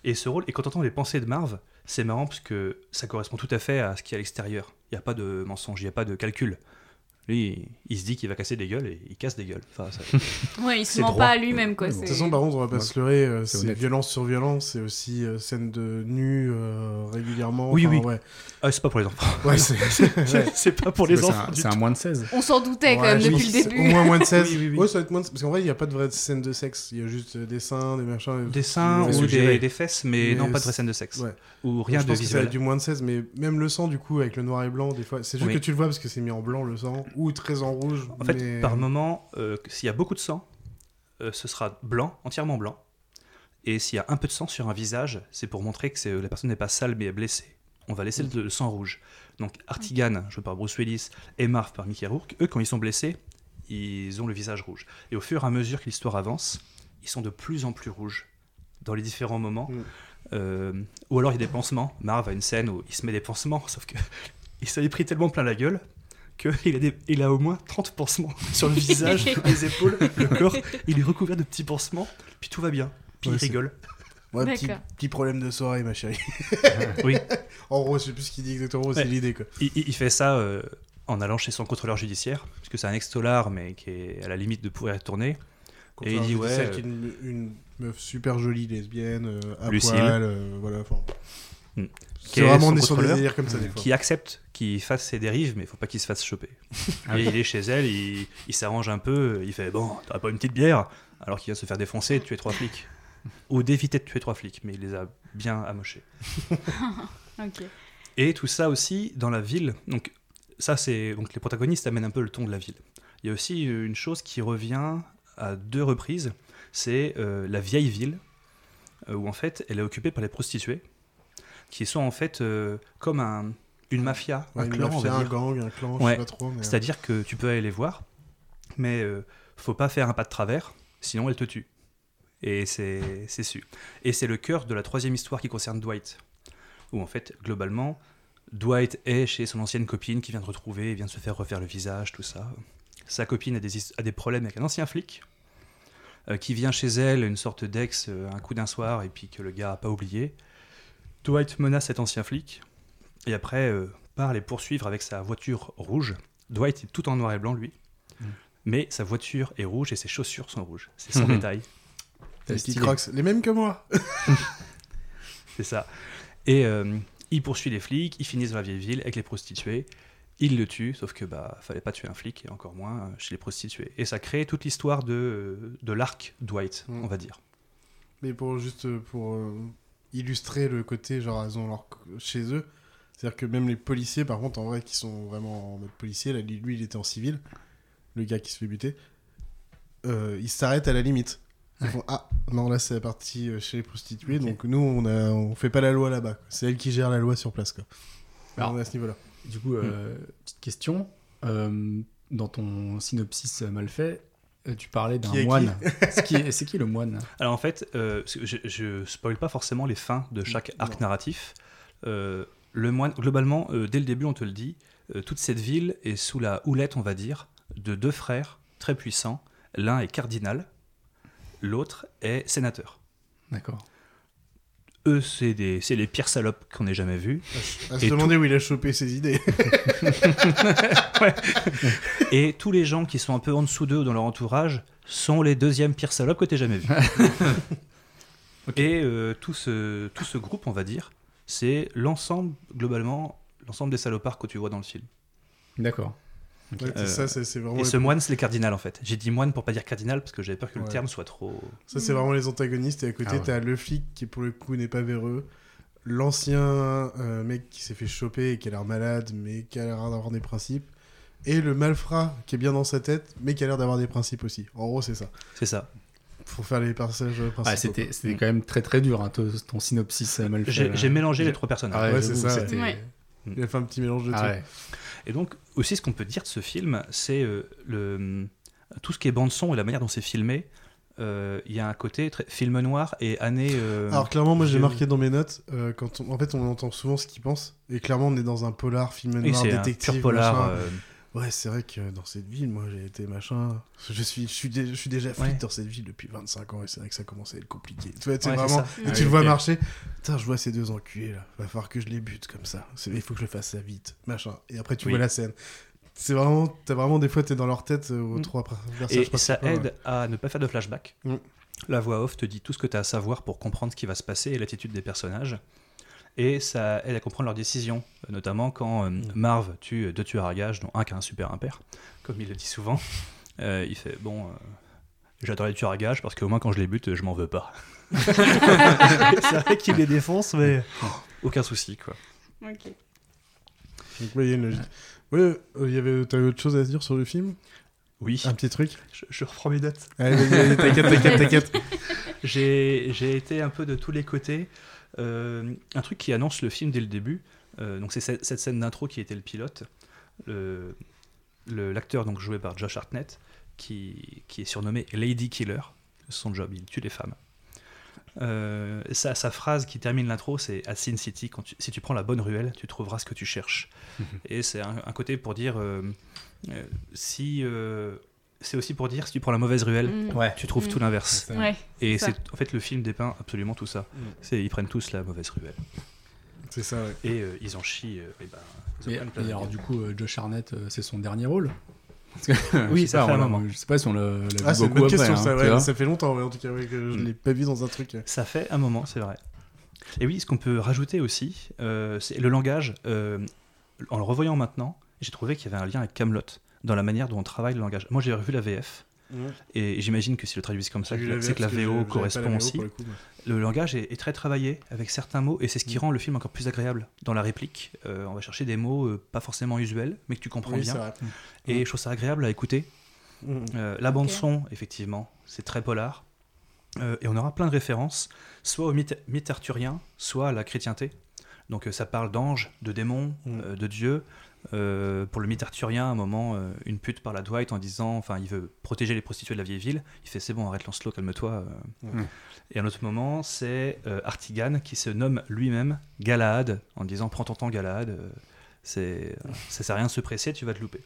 Et ce rôle, et quand on entend les pensées de Marv, c'est marrant parce que ça correspond tout à fait à ce qu'il y a à l'extérieur. Il n'y a pas de mensonge, il n'y a pas de calcul. Lui, il se dit qu'il va casser des gueules et il casse des gueules. Enfin, ça- Ouais, il se ment droit. pas à lui-même, quoi. De toute façon, par contre, on va pas Ouais. se leurrer, euh, C'est violence sur violence, c'est aussi euh, scène de nu euh, régulièrement. Oui, enfin, oui. Ouais, Ah, c'est pas pour les enfants. ouais c'est pas pour les enfants. C'est un- moins de 16. On s'en doutait quand même depuis le début. Au moins moins de 16. Oui, oui, oui. Ouais, ça va être moins de- Parce qu'en vrai, il n'y a pas de vraie scène de sexe. Il y a juste des seins, des machins. Des seins ou des, des fesses, mais, Mais non, pas de vraie scène de sexe. Ouais. Ou rien je de pense que ça va visuel. être du moins de 16, mais même le sang, du coup, avec le noir et blanc, des fois, c'est juste que tu le vois parce que c'est mis en blanc le sang, ou très en rouge. En fait, mais- par moment, euh, s'il y a beaucoup de sang, euh, ce sera blanc, entièrement blanc. Et s'il y a un peu de sang sur un visage, c'est pour montrer que la personne n'est pas sale mais est blessée. On va laisser le, le sang rouge. Donc Artigan, joué par Bruce Willis, et Marv par Mickey Rourke, eux, quand ils sont blessés, ils ont le visage rouge. Et au fur et à mesure que l'histoire avance, ils sont de plus en plus rouges dans les différents moments. Mm. Euh, ou alors il y a des pansements. Marv a une scène où il se met des pansements, sauf que il s'en est pris tellement plein la gueule qu'il a, des- il a au moins 30 pansements sur le visage, les épaules, le corps. Il est recouvert de petits pansements, puis tout va bien. Puis Ouais, il c'est- rigole. Ouais, petit, problème de soirée, ma chérie. Oui. En gros, je sais plus ce qu'il dit exactement, Ouais. c'est l'idée, quoi. Il, fait ça euh, en allant chez son contrôleur judiciaire, parce que c'est un ex-tolard, mais qui est à la limite de pouvoir y retourner. Et il dit ouais. Celle euh, une, une meuf super jolie, lesbienne, euh, à Lucille. poil, euh, voilà, enfin... C'est qui est vraiment son des sur des contrôleur, délires comme ça, des fois. Qui accepte qu'il fasse ses dérives, mais il faut pas qu'il se fasse choper. Ah et il est chez elle, il, il s'arrange un peu, il fait Bon, t'auras pas une petite bière Alors qu'il va se faire défoncer et tuer trois flics. Ou d'éviter de tuer trois flics, mais il les a bien amochés. Et tout ça aussi dans la ville. Donc, ça, c'est. Donc, les protagonistes amènent un peu le ton de la ville. Il y a aussi une chose qui revient à deux reprises c'est euh, la vieille ville, euh, où en fait, elle est occupée par les prostituées, qui sont en fait euh, comme un, une mafia, Ouais, un une clan, on un gang, un clan, je sais pas trop, mais- C'est-à-dire que tu peux aller les voir, mais euh, faut pas faire un pas de travers, sinon elles te tuent. Et c'est c'est su. Et c'est le cœur de la troisième histoire qui concerne Dwight. Où en fait, globalement, Dwight est chez son ancienne copine qui vient de retrouver, vient de se faire refaire le visage, tout ça. Sa copine a des, a des problèmes avec un ancien flic euh, qui vient chez elle, une sorte d'ex, euh, un coup d'un soir, et puis que le gars a pas oublié. Dwight menace cet ancien flic, et après euh, part les poursuivre avec sa voiture rouge. Dwight est tout en noir et blanc, lui. Mm. Mais sa voiture est rouge et ses chaussures sont rouges. C'est son Mhm. détail. Les petits crocs, les mêmes que moi. C'est ça. Et euh, il poursuit les flics, ils finissent dans la vieille ville avec les prostituées. Il le tue, sauf que bah fallait pas tuer un flic et encore moins euh, chez les prostituées. Et ça crée toute l'histoire de, de l'arc Dwight, Mm. on va dire. Mais pour juste pour illustrer le côté, genre, ils ont leur chez eux. C'est-à-dire que même les policiers, par contre, en vrai, qui sont vraiment en mode policier, là, lui, il était en civil, le gars qui se fait buter, euh, ils s'arrêtent à la limite. Ils Ouais. font Ah, non, là, c'est la partie euh, chez les prostituées, donc nous, on, a, on fait pas la loi là-bas. C'est elle qui gère la loi sur place, quoi. Alors, on est à ce niveau-là. Du coup, euh, Hmm. petite question. Euh, dans ton synopsis mal fait, tu parlais d'un moine. C'est qui, c'est qui le moine? Alors en fait, euh, je, je spoil pas forcément les fins de chaque arc Non. narratif. Euh, le moine, globalement, euh, dès le début, on te le dit, euh, toute cette ville est sous la houlette, on va dire, de deux frères très puissants. L'un est cardinal, l'autre est sénateur. D'accord. Eux, c'est des, c'est les pires salopes qu'on ait jamais vus. À se Et demander tout- où il a chopé ses idées. Ouais. Et tous les gens qui sont un peu en dessous d'eux dans leur entourage sont les deuxièmes pires salopes que tu jamais vus. Et euh, tout, ce, tout ce groupe, on va dire, c'est l'ensemble, globalement, l'ensemble des salopards que tu vois dans le film. D'accord. Ouais, c'est ça, c'est- c'est vraiment Et ce moine, c'est les cardinals en fait. J'ai dit moine pour pas dire cardinal parce que j'avais peur que le terme soit trop. Ça, c'est vraiment les antagonistes. Et à côté, Ah ouais. t'as le flic qui, pour le coup, n'est pas véreux. L'ancien euh, mec qui s'est fait choper et qui a l'air malade, mais qui a l'air d'avoir des principes. et le malfrat qui est bien dans sa tête, mais qui a l'air d'avoir des principes aussi. En gros, c'est ça. C'est ça. Faut faire les personnages principaux. C'était c'était quand même très très dur, hein, ton, ton synopsis euh, mal fait. J'ai mélangé les trois personnages. Ah Ouais, c'est ça, c'était- Ouais. Il a fait un petit mélange de Ah tout. ouais. Et donc, aussi, ce qu'on peut dire de ce film, c'est euh, le, tout ce qui est bande-son et la manière dont c'est filmé. euh, Il y a un côté très film noir et année. euh, Alors clairement, moi j'ai marqué dans mes notes, quand on- en fait on entend souvent ce qu'ils pensent, et clairement on est dans un polar, film noir, c'est un détective, pur polar, machin. Ouais, c'est vrai que dans cette ville, moi j'ai été machin. Je suis, je suis, dé- je suis déjà flic Ouais. dans cette ville depuis 25 ans, et c'est vrai que ça commence à être compliqué. Tu vois, vraiment. et Ah tu le vois marcher. Putain, je vois ces deux enculés là. Va falloir que je les bute comme ça. Il faut que je fasse ça vite, machin. Et après tu Oui. vois la scène. C'est vraiment, t'as vraiment des fois t'es dans leur tête euh, aux Mm. trois personnages Et ça aide à ne pas faire de flashback. Mm. La voix off te dit tout ce que tu as à savoir pour comprendre ce qui va se passer et l'attitude des personnages. Et ça aide à comprendre leurs décisions, notamment quand euh, Marv tue deux tueurs à gages, dont un qui a un super impair, comme il le dit souvent. Euh, il fait Bon, euh, j'adore les tueurs à gages parce qu'au moins quand je les bute, je m'en veux pas. C'est vrai qu'il les défonce, mais aucun souci, quoi. Ok. Donc, ouais, il y a une logique. Ouais, il y avait, t'avais autre chose à dire sur le film? Oui. Un petit truc? Je, je reprends mes notes. Allez, t'inquiète, t'inquiète, t'inquiète. J'ai j'ai été un peu de tous les côtés. Euh, un truc qui annonce le film dès le début, euh, donc c'est cette, cette scène d'intro qui était le pilote. Le- L'acteur donc joué par Josh Hartnett, qui, qui est surnommé Lady Killer. Son job, il tue les femmes. Euh, sa, sa phrase qui termine l'intro, c'est à Sin City, quand tu- si tu prends la bonne ruelle, tu trouveras ce que tu cherches. Et c'est un, un côté pour dire euh, euh, si c'est aussi pour dire si tu prends la mauvaise ruelle, Mm. Ouais. tu trouves Mm. tout l'inverse. Ouais. Et c'est en fait le film dépeint absolument tout ça. Mm. C'est ils prennent tous la mauvaise ruelle C'est ça, ouais. et euh, ils en chient. euh, et ben, ils en Mais, prennent plein mais la alors du coup, euh, Josh Harnett, euh, c'est son dernier rôle? Parce que, Oui, ça fait un moment. Je sais pas si on l'a vu Ah, c'est une beaucoup bonne après. question, hein, ça, ouais, vois. ça fait longtemps, en tout cas, ouais, que je l'ai pas vu dans un truc. Ça fait un moment, c'est vrai. Et oui, ce qu'on peut rajouter aussi, euh, c'est le langage. euh, en le revoyant maintenant, j'ai trouvé qu'il y avait un lien avec Camelot dans la manière dont on travaille le langage. Moi, j'ai revu la VF. Ouais. Et j'imagine que si le traduisent comme ça, c'est que la que VO la correspond VO aussi. le coup, mais- Le langage est, est très travaillé avec certains mots et c'est ce qui rend le film encore plus agréable. Dans la réplique, euh, on va chercher des mots euh, pas forcément usuels, mais que tu comprends Oui, bien. Et je trouve ça agréable à écouter. Mm. Euh, la bande son, effectivement, c'est très polar. Euh, et on aura plein de références, soit au mythe, mythe arthurien, soit à la chrétienté. Donc euh, ça parle d'anges, de démons, Mm. euh, de dieux. Euh, pour le mythe arthurien, à un moment, euh, une pute parle à Dwight en disant, enfin, il veut protéger les prostituées de la vieille ville. Il fait, c'est bon, arrête Lancelot, calme-toi. euh. Mm. Et à un autre moment, c'est euh, Artigan qui se nomme lui-même Galahad en disant, prends ton temps, Galahad. euh, c'est, ça sert à rien de se presser, tu vas te louper.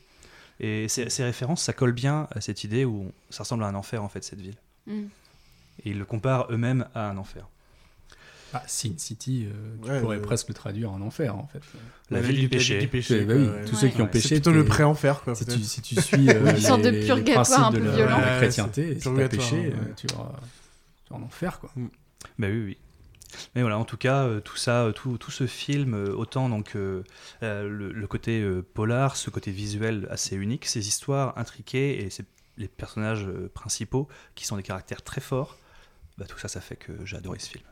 Et ces, ces références, ça colle bien à cette idée où ça ressemble à un enfer en fait cette ville. Mm. Et ils le comparent eux-mêmes à un enfer. Ah, Sin City, euh, tu Ouais, pourrais euh, presque le traduire en enfer en fait. La ville du la péché. du péché, C'est- bah quoi, oui, ouais. tous ceux qui ont péché. C'est plutôt le pré-enfer, quoi. Si tu, si tu suis euh, Une les, sorte de purgatoire principes un de peu violent. de la Ouais, chrétienté, c'est si péché, euh, tu vas tu vas en enfer quoi. Bah oui, oui. Mais voilà, en tout cas, euh, tout ça, euh, tout, tout ce film, euh, autant donc euh, euh, le, le côté euh, polar, ce côté visuel assez unique, ces histoires intriquées et ces- les personnages euh, principaux qui sont des caractères très forts, bah, tout ça, ça fait que j'ai adoré ce film.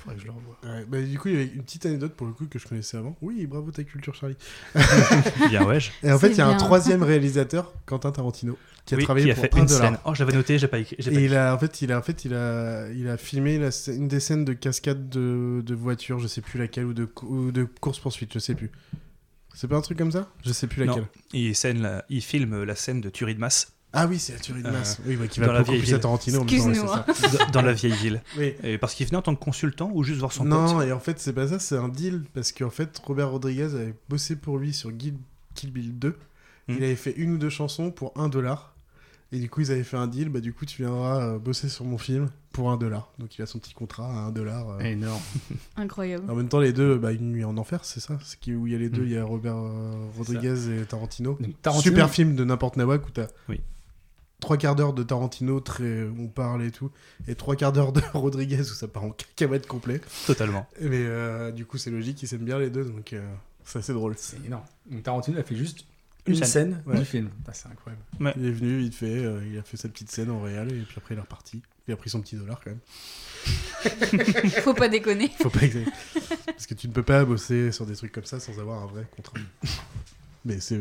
Faudrait que je le revoie. Ouais, bah, du coup, il y avait une petite anecdote pour le coup que je connaissais avant. Oui, bravo ta culture, Charlie. Bien, ouais. Et en fait, il y a un troisième réalisateur, Quentin Tarantino, qui a Oui, travaillé qui a pour fait un une dollar. scène. Oh, j'avais noté, j'ai pas écrit. pas Et il a, en fait, il a, en fait, il a, il a filmé la une des scènes de cascade de, de voiture, je sais plus laquelle, ou de, ou de course poursuite, je sais plus. C'est pas un truc comme ça? Je sais plus laquelle. Non, il, scène la- il filme la scène de tuerie de masse Ah oui, c'est la tuerie de Euh, masse. oui, bah, qui dans va beaucoup vieille plus à ville. Tarantino. en ouais, ça. dans- dans la vieille ville. Oui. Et parce qu'il venait en tant que consultant ou juste voir son Non, pote et en fait, c'est pas ça, c'est un deal. Parce qu'en fait, Robert Rodriguez avait bossé pour lui sur Kill, Kill Bill 2. Hmm. Il avait fait une ou deux chansons pour un dollar. Et du coup, ils avaient fait un deal. Bah, du coup, tu viendras euh, bosser sur mon film pour un dollar. Donc, il a son petit contrat à un dollar. euh. Énorme. Incroyable. En même temps, les deux, bah, une nuit en enfer, c'est ça? C'est qui- où il y a les deux, Hmm. il y a Robert euh, Rodriguez et Tarantino. Donc, Tarantino- Super film de n'importe Nawak où t'as Oui. Trois quarts d'heure de Tarantino, très, on parle et tout, et trois quarts d'heure de Rodriguez où ça part en cacahuète complet. Totalement. Mais euh, du coup, c'est logique, ils s'aiment bien les deux, donc euh, c'est assez drôle. C'est énorme. Donc Tarantino a fait juste Une une, scène. scène, Ouais. du film. Ah, c'est incroyable. Il est venu, vite fait, euh, il a fait sa petite scène en réel, et puis après il est reparti. Il a pris son petit dollar quand même. Faut pas déconner. Faut pas exagérer. Parce que tu ne peux pas bosser sur des trucs comme ça sans avoir un vrai contrat. Mais c'est.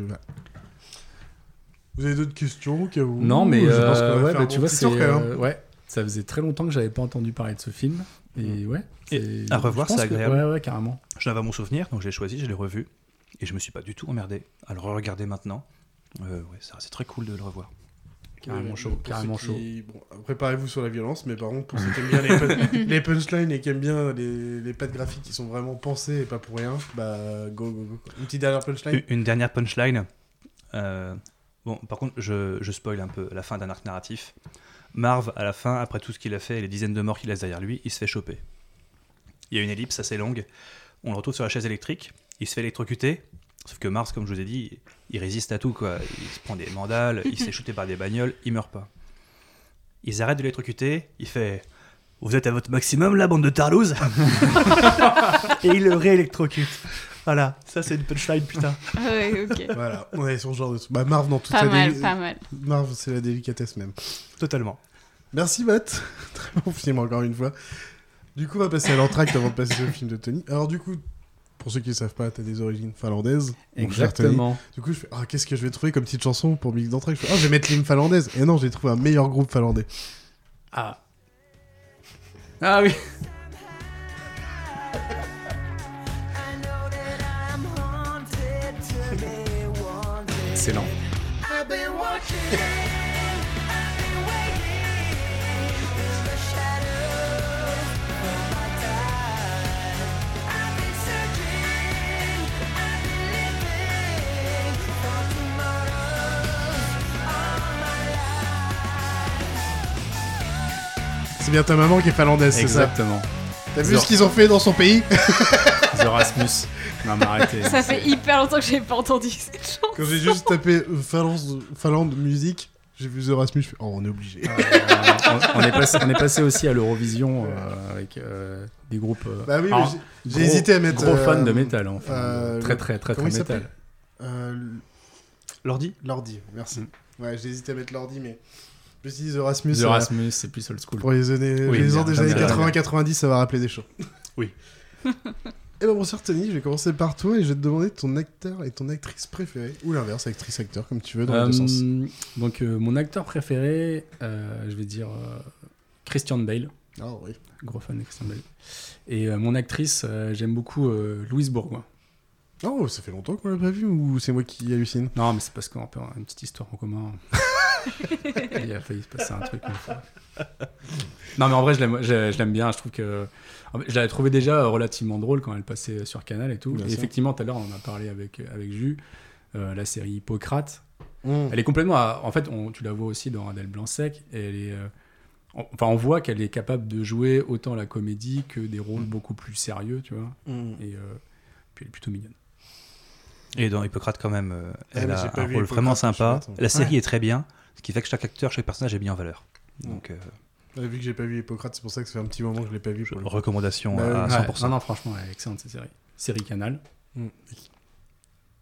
Vous avez d'autres questions Non, mais Je pense qu'on va euh, ouais, faire bah, un tu bon vois, c'est tour, quand même. euh, ouais, ça faisait très longtemps que j'avais pas entendu parler de ce film. Et ouais, Et c'est- à revoir, je c'est que- agréable. Ouais, ouais, carrément. J'en avais mon souvenir, donc je l'ai choisi, je l'ai revu. Et je me suis pas du tout emmerdé à le regarder maintenant. Euh, ouais, c'est très cool de le revoir. Carrément Ouais, chaud, carrément chaud. qui- bon, préparez-vous sur la violence, mais par contre, pour ceux qui aiment bien les, pun- les punchlines et qui aiment bien les, les pattes graphiques qui sont vraiment pensées et pas pour rien, bah go go go. Une petite dernière punchline Une, une dernière punchline. Euh, bon, par contre, je, je spoil un peu la fin d'un arc narratif. Marv, à la fin, après tout ce qu'il a fait et les dizaines de morts qu'il laisse derrière lui, il se fait choper. Il y a une ellipse assez longue. On le retrouve sur la chaise électrique. Il se fait électrocuter. Sauf que Mars, comme je vous ai dit, il résiste à tout. Quoi. Il se prend des mandales, il se fait shooter par des bagnoles, il meurt pas. Ils arrêtent de l'électrocuter. Il fait Vous êtes à votre maximum, la bande de tarlouses Et il le réélectrocute. Voilà, ça c'est une punchline, putain. Ah ouais, ok. Voilà, on est sur ce genre de. Bah, Marv dans toute Pas sa mal, pas mal. Marv, c'est la délicatesse même. Totalement. Merci, Matt. Très bon film, encore une fois. Du coup, on va passer à l'entracte avant de passer au film de Tony. Alors, du coup, pour ceux qui ne savent pas, tu as des origines finlandaises. Exactement. Du coup, je fais Ah, qu'est-ce que je vais trouver comme petite chanson pour mix d'entracte? Je fais Ah, je vais mettre l'hymne finlandaise. Et non, j'ai trouvé un meilleur groupe finlandais. Ah. Ah oui. C'est bien ta maman qui est finlandaise, c'est Exactement. T'as vu ce qu'ils ont fait dans son pays The Rasmus. Non, mais arrêtez. Ça fait hyper longtemps que j'ai pas entendu cette chanson. Quand j'ai juste tapé euh, Finlande, Finlande musique, j'ai vu The Rasmus, je fais Oh, on est obligé. Euh, on, on est passé, on est passé aussi à l'Eurovision euh, avec euh, des groupes. euh, Bah oui, mais alors, j'ai- j'ai gros- hésité à mettre. Gros fan de métal, enfin. euh, très, très, très, comment très il métal. s'appelle Euh, L'ordi? L'ordi, merci. Mm. Ouais, j'ai hésité à mettre l'ordi, mais je me suis dit The Rasmus. The euh, c'est plus old school. Pour les années, Oui, les ans bien, des années bien, bien. 80-90, ça va rappeler des choses. Oui. Et ben, bon, cher Tony, je vais commencer par toi et je vais te demander ton acteur et ton actrice préférée. Ou l'inverse, actrice-acteur, comme tu veux, dans les deux Euh, sens. donc, euh, mon acteur préféré, euh, je vais dire euh, Christian Bale. Ah oui. Gros fan de Christian Bale. Et euh, mon actrice, euh, j'aime beaucoup euh, Louise Bourgoin. Oh, ça fait longtemps qu'on l'a pas vu ou c'est moi qui hallucine? Non, mais c'est parce qu'on a une petite histoire en commun. Il a failli se passer un truc une fois. Non, mais en vrai, je l'aime, je, je l'aime bien. Je trouve que. je l'avais trouvé déjà relativement drôle quand elle passait sur Canal et tout. Bien et sûr. effectivement, tout à l'heure, on en a parlé avec, avec Jus, euh, la série Hippocrate. Mm. Elle est complètement. à- En fait, on- tu la vois aussi dans Adèle Blanc-Sec. Et elle est. euh, on- Enfin, on voit qu'elle est capable de jouer autant la comédie que des rôles beaucoup plus sérieux, tu vois. Mm. Et euh, puis elle est plutôt mignonne. Et dans Hippocrate, quand même, euh, Ah, elle mais a un rôle Hippocrate, vraiment sympa. attends. La série Ouais. est très bien, ce qui fait que chaque acteur, chaque personnage est mis en valeur. Donc, euh, Ouais, vu que j'ai pas vu Hippocrate, c'est pour ça que ça fait un petit moment que je l'ai pas vu. pour le coup. recommandation Bah, à ouais. 100%. Non, non, franchement, elle est excellente cette série. Série Canal. Mm.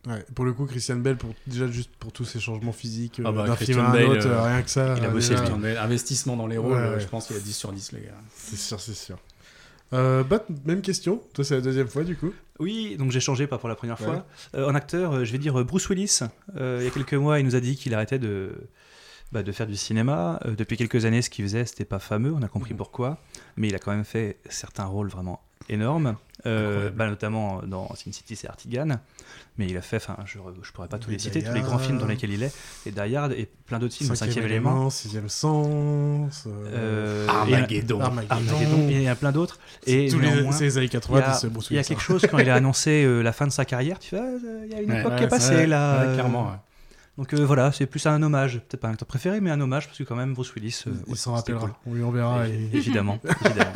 Ouais, pour le coup, Christian Bell, pour, déjà juste pour tous ses changements physiques, euh, Ah bah, d'un Christian film à un Bale, autre, euh, rien que ça. Il a euh, bossé déjà. Investissement dans les rôles, Ouais, euh, ouais. je pense qu'il a 10 sur 10, les gars. C'est sûr, c'est sûr. Euh, Bat, même question. Toi, c'est la deuxième fois, du coup. Oui, donc j'ai changé, pas pour la première Ouais. fois. Euh, en acteur, euh, je vais dire euh, Bruce Willis. Euh, il y a quelques mois, il nous a dit qu'il arrêtait de, bah, de faire du cinéma. Euh, depuis quelques années, ce qu'il faisait, c'était pas fameux, on a compris pourquoi. Mais il a quand même fait certains rôles vraiment énormes. Euh, bah, notamment dans Sin City, c'est Artigan. Mais il a fait, enfin, je, je pourrais pas tous les citer, tous les grands films dans lesquels il est. Et Die Hard et plein d'autres films, le Cinquième cinquième élément, élément. sixième sens. Euh, Armageddon. et- Armageddon. Armageddon, et il y a plein d'autres. Et tous les, néanmoins, c'est les années il y 80, a, c'est Bruce il y a quelque chose quand il a annoncé euh, la fin de sa carrière, tu vois, il y a une Ouais, époque ouais, qui est passée là. ouais, clairement, ouais. Donc euh, voilà, c'est plus un hommage, peut-être pas un acteur préféré, mais un hommage parce que quand même Bruce Willis. euh, Il ouais, s'en rappellera. cool. On lui enverra. Et- Évidemment, évidemment.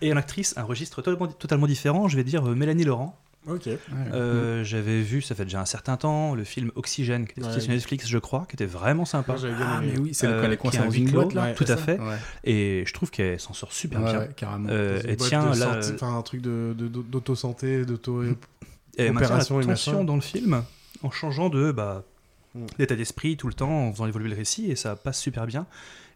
Et en actrice, un registre totalement, totalement différent, je vais dire euh, Mélanie Laurent. Ok. Euh, J'avais vu, ça fait déjà un certain temps, le film Oxygène, qui était sorti Ouais. sur Netflix, je crois, qui était vraiment sympa. J'avais bien Ah, mais oui, c'est Euh, le est un dans huis une clos, boîte, là. tout à ça fait. Ouais. Et je trouve qu'elle s'en sort super Ouais, bien. ouais, carrément. Euh, tient de là, Enfin, un truc d'auto-santé, d'auto... Et maintient la et tension machin. dans le film en changeant de bah, d'état d'esprit tout le temps en faisant évoluer le récit et ça passe super bien.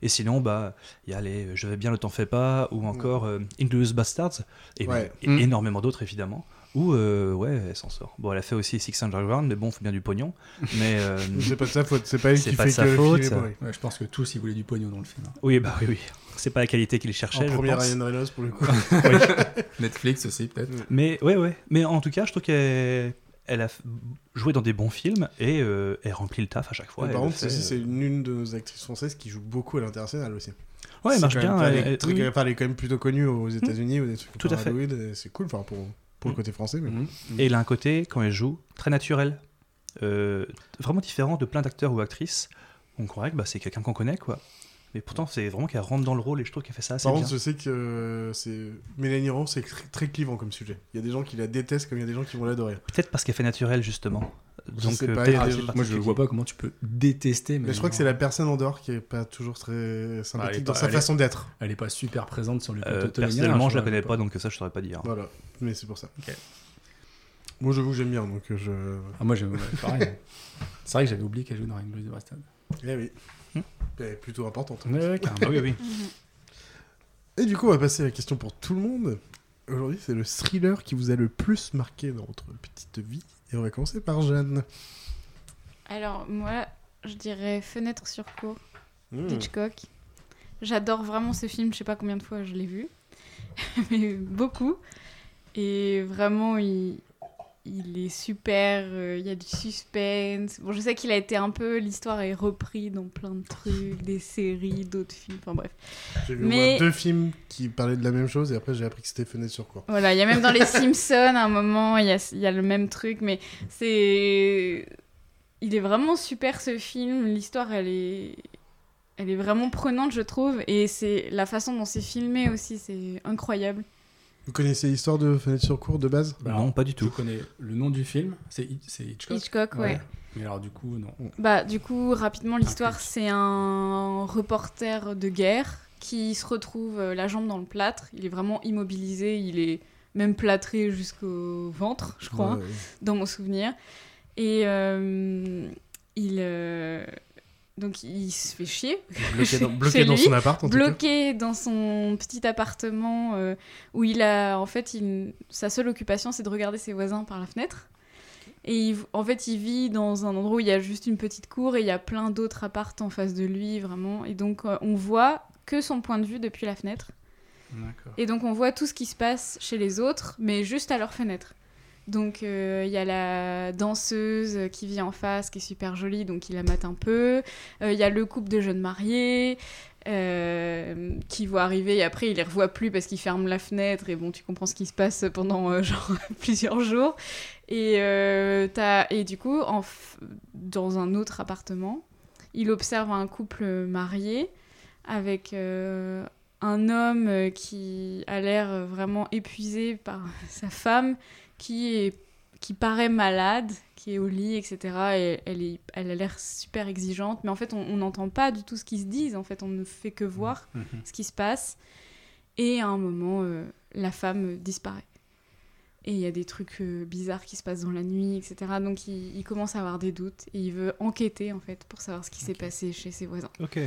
Et sinon, bah, il y a les Je vais bien, ne t'en fais pas, ou encore euh, Inglourious Bastards, et, Ouais. et Mm. énormément d'autres évidemment. Où, euh, ouais, elle s'en sort. Bon, elle a fait aussi Six Underground, mais bon, faut bien du pognon. Mais euh, C'est pas de sa faute, c'est pas elle c'est qui pas fait de sa que le film faute. est. Ouais, je pense que tous ils voulaient du pognon dans le film. hein. Oui, bah oui, oui. C'est pas la qualité qu'il cherchait. En je première pense. Ryan Reynolds pour le coup. Oui. Netflix aussi peut-être. Mais ouais, ouais. Mais en tout cas, je trouve qu'elle elle a joué dans des bons films et euh, elle remplit le taf à chaque fois. Elle par contre, fait, c'est euh. une, une de nos actrices françaises qui joue beaucoup à l'international aussi. Ouais, elle marche bien, Elle, elle- est très- oui. enfin, elle est quand même plutôt connue aux États-Unis ou des trucs Tout à fait. C'est cool enfin, pour, pour le côté français. Mais... Et il a un côté, quand elle joue, très naturel. Euh, vraiment différent de plein d'acteurs ou actrices. On croirait que bah, c'est quelqu'un qu'on connaît, quoi. Mais pourtant, c'est vraiment qu'elle rentre dans le rôle et je trouve qu'elle fait ça assez Par bien. contre, je sais que euh, c'est Mélanie Rance, c'est tr- très clivant comme sujet. Il y a des gens qui la détestent comme il y a des gens qui vont l'adorer. Peut-être parce qu'elle fait naturel, justement. Je Donc, sais euh, pas, des- Moi je vois pas comment tu peux détester. Mais je crois que c'est la personne en dehors qui est pas toujours très Bah, sympathique dans pas- sa est- façon d'être. Elle est pas super présente sur le Euh, plateau personnellement, je la connais pas, donc ça, je saurais pas dire. Voilà, mais c'est pour ça. Ok. Moi, j'avoue que j'aime bien, donc euh, je. Ah, moi, j'aime- pareil. C'est vrai que j'avais oublié qu'elle jouait dans Inglourious Bastards. Eh oui. Elle est plutôt importante. Ah oui, oui. Et du coup, on va passer à la question pour tout le monde. Aujourd'hui, c'est le thriller qui vous a le plus marqué dans votre petite vie. Et on va commencer par Jeanne. Alors, moi, je dirais Fenêtre sur cour Mmh. d'Hitchcock. J'adore vraiment ce film, je sais pas combien de fois je l'ai vu, mais beaucoup. Et vraiment, il, il est super, euh, il y a du suspense. Bon, je sais qu'il a été un peu, l'histoire est reprise dans plein de trucs, des séries, d'autres films, enfin bref. J'ai vu Mais- deux films qui parlaient de la même chose et après j'ai appris que c'était Fenêtre sur quoi. Voilà, il y a même dans les Simpsons, à un moment, il y a, y a le même truc, mais c'est... Il est vraiment super ce film, l'histoire elle est... Elle est vraiment prenante je trouve, et c'est la façon dont c'est filmé aussi, c'est incroyable. Vous connaissez l'histoire de Fenêtre sur cour de base? Bah, Non, pas du tout. Je connais le nom du film, c'est Hitch- c'est Hitchcock. Hitchcock, ouais. Mais alors, du coup, non. Bah du coup, rapidement, l'histoire c'est un reporter de guerre qui se retrouve euh, la jambe dans le plâtre, il est vraiment immobilisé, il est même plâtré jusqu'au ventre, je crois, Ouais, ouais. dans mon souvenir. Et euh, il. euh, donc il se fait chier. Bloqué dans- bloqué son appart, en tout cas. Bloqué dans son petit appartement euh, où il a. En fait, il- sa seule occupation c'est de regarder ses voisins par la fenêtre. Et il- en fait, il vit dans un endroit où il y a juste une petite cour et il y a plein d'autres appartes en face de lui, vraiment. Et donc, euh, on voit que son point de vue depuis la fenêtre. Et donc on voit tout ce qui se passe chez les autres, mais juste à leur fenêtre. Donc euh, il y a la danseuse qui vit en face, qui est super jolie, donc il la mate un peu. Euh, Il y a le couple de jeunes mariés euh, qui voit arriver et après il les revoit plus parce qu'il ferme la fenêtre et bon tu comprends ce qui se passe pendant genre plusieurs jours. Et, t'as- et du coup dans un autre appartement, il observe un couple marié avec un homme qui a l'air vraiment épuisé par sa femme, qui, est, qui paraît malade, qui est au lit, etc. Et elle, est, elle a l'air super exigeante, mais en fait, on n'entend pas du tout ce qu'ils se disent, en fait, on ne fait que voir Mhm. ce qui se passe. Et à un moment, euh, la femme disparaît. Et il y a des trucs euh, bizarres qui se passent dans la nuit, etc. Donc il, il commence à avoir des doutes et il veut enquêter en fait pour savoir ce qui s'est passé chez ses voisins. Ok.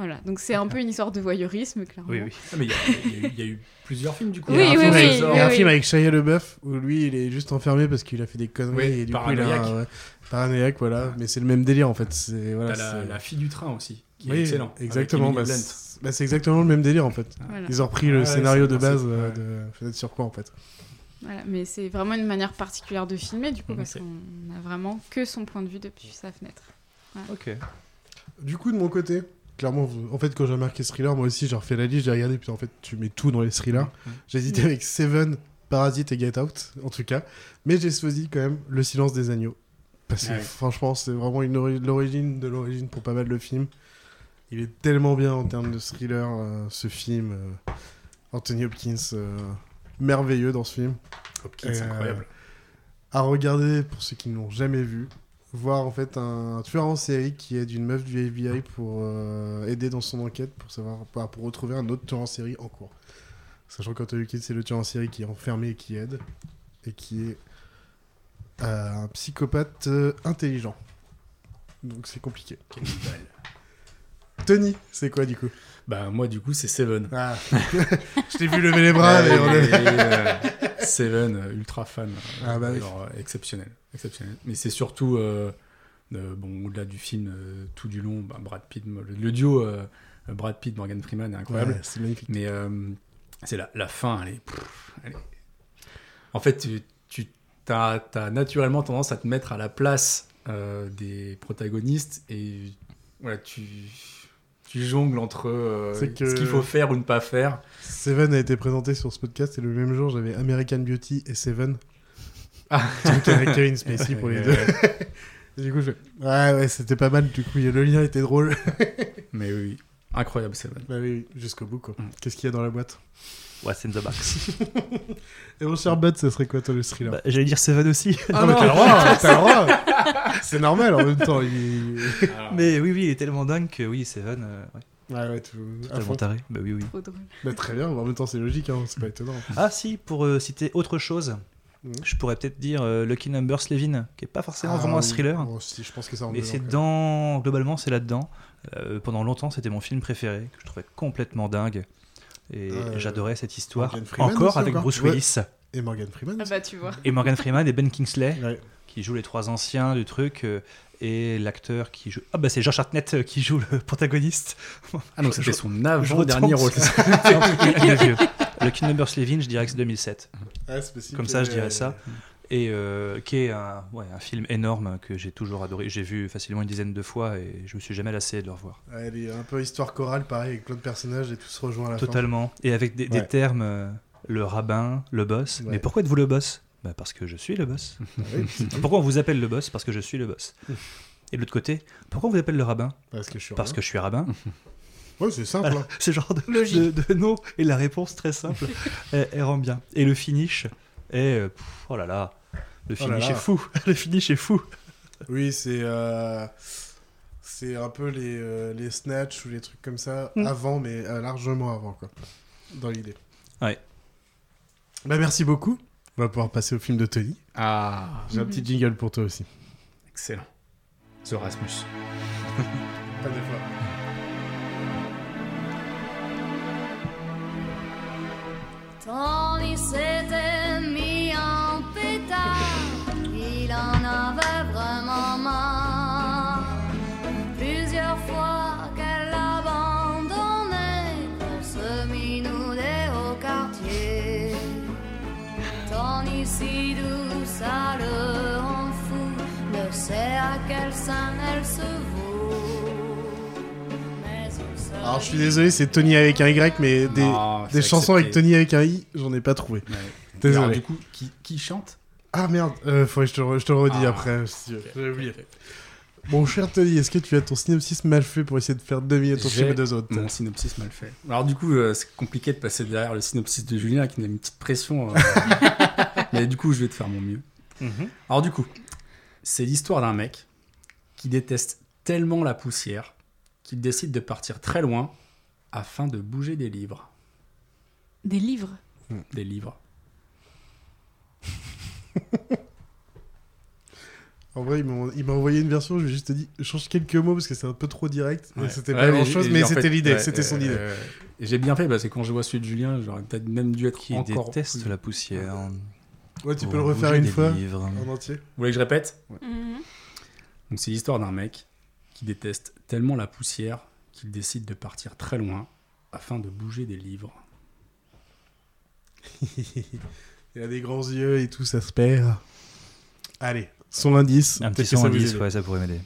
Voilà, donc c'est un peu une histoire de voyeurisme, clairement. Oui, oui. Ah, mais il y, a- y eu- il y a eu plusieurs films du coup. Oui, Il y a un oui, film oui, avec- oui, il y a un oui. film avec Shia LeBeouf où lui il est juste enfermé parce qu'il a fait des conneries Oui, et du coup il a paranoïaque. un- ouais, paranoïaque voilà mais c'est le même délire en fait c'est voilà, T'as la, c'est- la fille du train aussi, qui est excellent. exactement bah, c'est bah, c'est exactement le même délire en fait Voilà. ils ont repris le ouais, scénario de base euh, ouais. de Fenêtre sur quoi en fait Voilà, mais c'est vraiment une manière particulière de filmer, du coup, parce Ok. qu'on a vraiment que son point de vue depuis sa fenêtre. Ok. du coup de mon côté clairement en fait quand j'ai remarqué ce thriller moi aussi j'ai refait la liste j'ai regardé puis en fait tu mets tout dans les thrillers. J'ai hésité Mm. avec Seven Parasite et Get Out en tout cas. Mais j'ai choisi quand même Le Silence des Agneaux. Parce que franchement c'est vraiment l'origine de l'origine pour pas mal de films. Il est tellement bien en termes de thriller euh, ce film euh, Anthony Hopkins euh, merveilleux dans ce film. Hopkins, incroyable. à regarder pour ceux qui ne l'ont jamais vu voir en fait un tueur en série qui aide une meuf du FBI pour euh, aider dans son enquête pour savoir bah, pour retrouver un autre tueur en série en cours sachant qu'Anthony Hopkins c'est le tueur en série qui est enfermé et qui aide et qui est euh, un psychopathe euh, intelligent Donc c'est compliqué. Tony, c'est quoi du coup? Bah moi du coup c'est Seven. Ah. Je t'ai vu lever les bras, mais on est- euh, Seven, ultra fan. Ah bah oui. euh, exceptionnel, exceptionnel. Mais c'est surtout, euh, euh, bon au-delà du film, euh, tout du long, bah, Brad Pitt, le, le duo Brad Pitt Morgan Freeman est incroyable. Ouais, c'est magnifique. Mais c'est la, la fin, elle est, pff, elle est- En fait, tu, tu as, naturellement tendance à te mettre à la place des protagonistes et voilà, tu, tu jongles entre euh, que- ce qu'il faut faire ou ne pas faire. Seven a été présenté sur ce podcast et le même jour j'avais American Beauty et Seven. Ah. Kevin Spacey pour les deux. Du coup, je fais, ouais, ouais, c'était pas mal. Du coup, le lien était drôle. Mais oui, incroyable Seven. Bah oui, oui, jusqu'au bout quoi. Qu'est-ce qu'il y a dans la boîte? What's in the box? Et mon cher Bud, ça serait quoi toi le thriller? Bah, J'allais dire Seven aussi. Ah, mais t'as le droit, t'as le droit. C'est normal en même temps. il- Mais oui, oui, il est tellement dingue que oui, Seven. euh, ouais. Ouais, ouais, tout, Totalement fond. taré. Bah oui, oui. Trop drôle. Bah, très bien, en même temps c'est logique, hein, c'est pas étonnant. Ah si, pour euh, citer autre chose, Mhm. je pourrais peut-être dire euh, Lucky Number Slevin, qui est pas forcément Ah, vraiment un thriller. Oh, si, je pense que ça rentre Mais dedans, c'est dans, globalement, c'est là-dedans. Euh, pendant longtemps, c'était mon film préféré, que je trouvais complètement dingue. Et Euh, j'adorais cette histoire. Morgan Freeman Encore aussi, avec encore Bruce Ouais. Willis. Et Morgan Freeman. Ah bah tu vois. Et Morgan Freeman et Ben Kingsley, Ouais. qui jouent les trois anciens du truc. euh, et l'acteur qui joue. Ah bah c'est George Hartnett qui joue le protagoniste. Ah donc c'était son avant-dernier rôle. vieux. Lucky Number Slevin, je dirais que c'est 2007. Ah, c'est possible Comme ça, je dirais ça. Et euh, qui est un, ouais, un film énorme que j'ai toujours adoré. J'ai vu facilement une dizaine de fois et je me suis jamais lassé de le revoir. Ouais, elle est un peu histoire chorale, pareil, avec plein de personnages et tout se rejoint à la fin. Totalement. Et avec des, des Ouais. termes, euh, le rabbin, le boss. Mais pourquoi êtes-vous le boss? Bah Parce que je suis le boss. Ah oui, pourquoi on vous appelle le boss? Parce que je suis le boss. Et de l'autre côté, pourquoi on vous appelle le rabbin? Parce que je suis Parce rabbin. que je suis rabbin. Ouais, c'est simple. Hein. ce genre de, Logique. de, de nom et la réponse très simple, elle, elle rend bien. Et le finish est. euh, pff, oh là là, le Oh là finish là. est fou. le finish est fou. Oui, c'est euh, c'est un peu les, euh, les snatch ou les trucs comme ça Mm. avant, mais euh, largement avant, quoi. Dans l'idée. Ouais. Bah, merci beaucoup. On va pouvoir passer au film de Tony. Ah, J'ai un petit jingle pour toi aussi. excellent. The Rasmus. Pas des fois. Tony s'était mis en pétard, il en avait vraiment marre. Plusieurs fois qu'elle l'abandonnait, qu'elle se minaudait au quartier. Tony si doux, ça le rend fou, ne sait à quel sein elle se Alors, je suis désolé, c'est Tony avec un Y, mais des, Non, des c'est chansons avec accepté. Tony avec un I, j'en ai pas trouvé. Ouais. Désolé. Alors, du coup, qui, qui chante? Ah merde, euh, faudrait que je te, re- je te le redis Ah. après. si tu veux. Ok, J'avais ok, oublié. ok. Mon cher Tony, est-ce que tu as ton synopsis mal fait pour essayer de faire deviner ton J'ai film des autres Mon synopsis mal fait. Alors du coup, euh, c'est compliqué de passer derrière le synopsis de Julien qui a une petite pression. euh, mais du coup, je vais te faire mon mieux. Alors du coup, c'est l'histoire d'un mec qui déteste tellement la poussière qu'il décide de partir très loin afin de bouger des livres. Des livres. Des livres. En vrai, il m'a il m'a envoyé une version, je lui ai juste dit, change quelques mots parce que c'est un peu trop direct. et Ouais. C'était Ouais, pas mais grand j'ai- chose, et mais en c'était fait, l'idée, ouais, c'était son euh, idée. euh, et j'ai bien fait parce que quand je vois celui de Julien, j'aurais peut-être même dû être Qui encore. déteste plus- la poussière. Ouais, tu peux le refaire une des fois livres. en entier. Vous voulez que je répète? Mhm. Donc c'est l'histoire d'un mec qui déteste tellement la poussière qu'il décide de partir très loin afin de bouger des livres. Il a des grands yeux et tout, ça se perd. Allez, son indice. Un petit son indice, ouais, ça pourrait m'aider.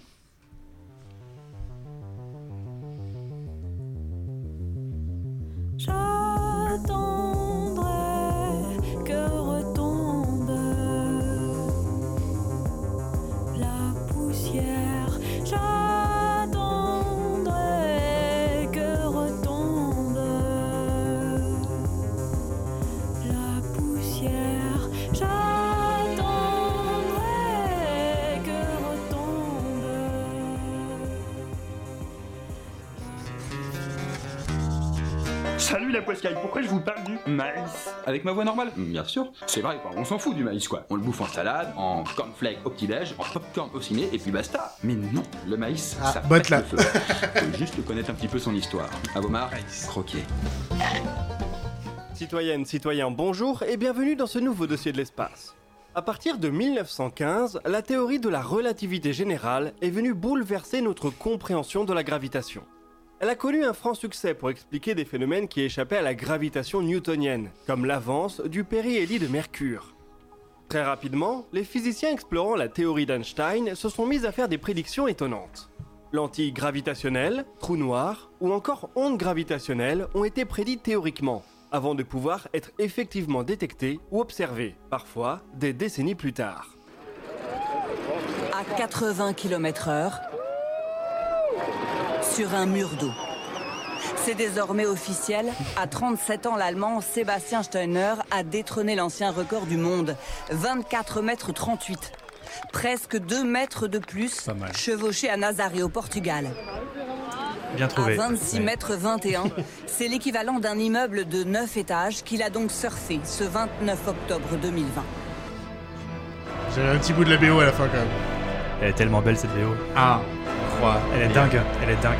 Maïs Avec ma voix normale Bien sûr. C'est vrai, quoi. On s'en fout du maïs, quoi. On le bouffe en salade, en cornflake au petit-déj, en popcorn au ciné, et puis basta. Mais non, le maïs, Ah, ça botte pète là. le feu. Faut juste connaître un petit peu son histoire. À vos marques, croquez. Citoyennes, citoyens, bonjour et bienvenue dans ce nouveau dossier de l'espace. À partir de 1915, la théorie de la relativité générale est venue bouleverser notre compréhension de la gravitation. Elle a connu un franc succès pour expliquer des phénomènes qui échappaient à la gravitation newtonienne, comme l'avance du périhélie de Mercure. Très rapidement, les physiciens explorant la théorie d'Einstein se sont mis à faire des prédictions étonnantes. Lentilles gravitationnelles, trous noirs ou encore ondes gravitationnelles ont été prédits théoriquement, avant de pouvoir être effectivement détectés ou observés, parfois des décennies plus tard. à 80 km/h sur un mur d'eau. C'est désormais officiel. À 37 ans, l'Allemand Sébastien Steiner a détrôné l'ancien record du monde, 24 mètres 38. Presque 2 mètres de plus, chevauché à Nazaré au Portugal. Bien trouvé. À 26 Ouais. mètres 21, c'est l'équivalent d'un immeuble de 9 étages qu'il a donc surfé ce 29 octobre 2020. J'avais un petit bout de la BO à la fin quand même. Elle est tellement belle cette VO. Ah, Elle est dingue, elle est dingue.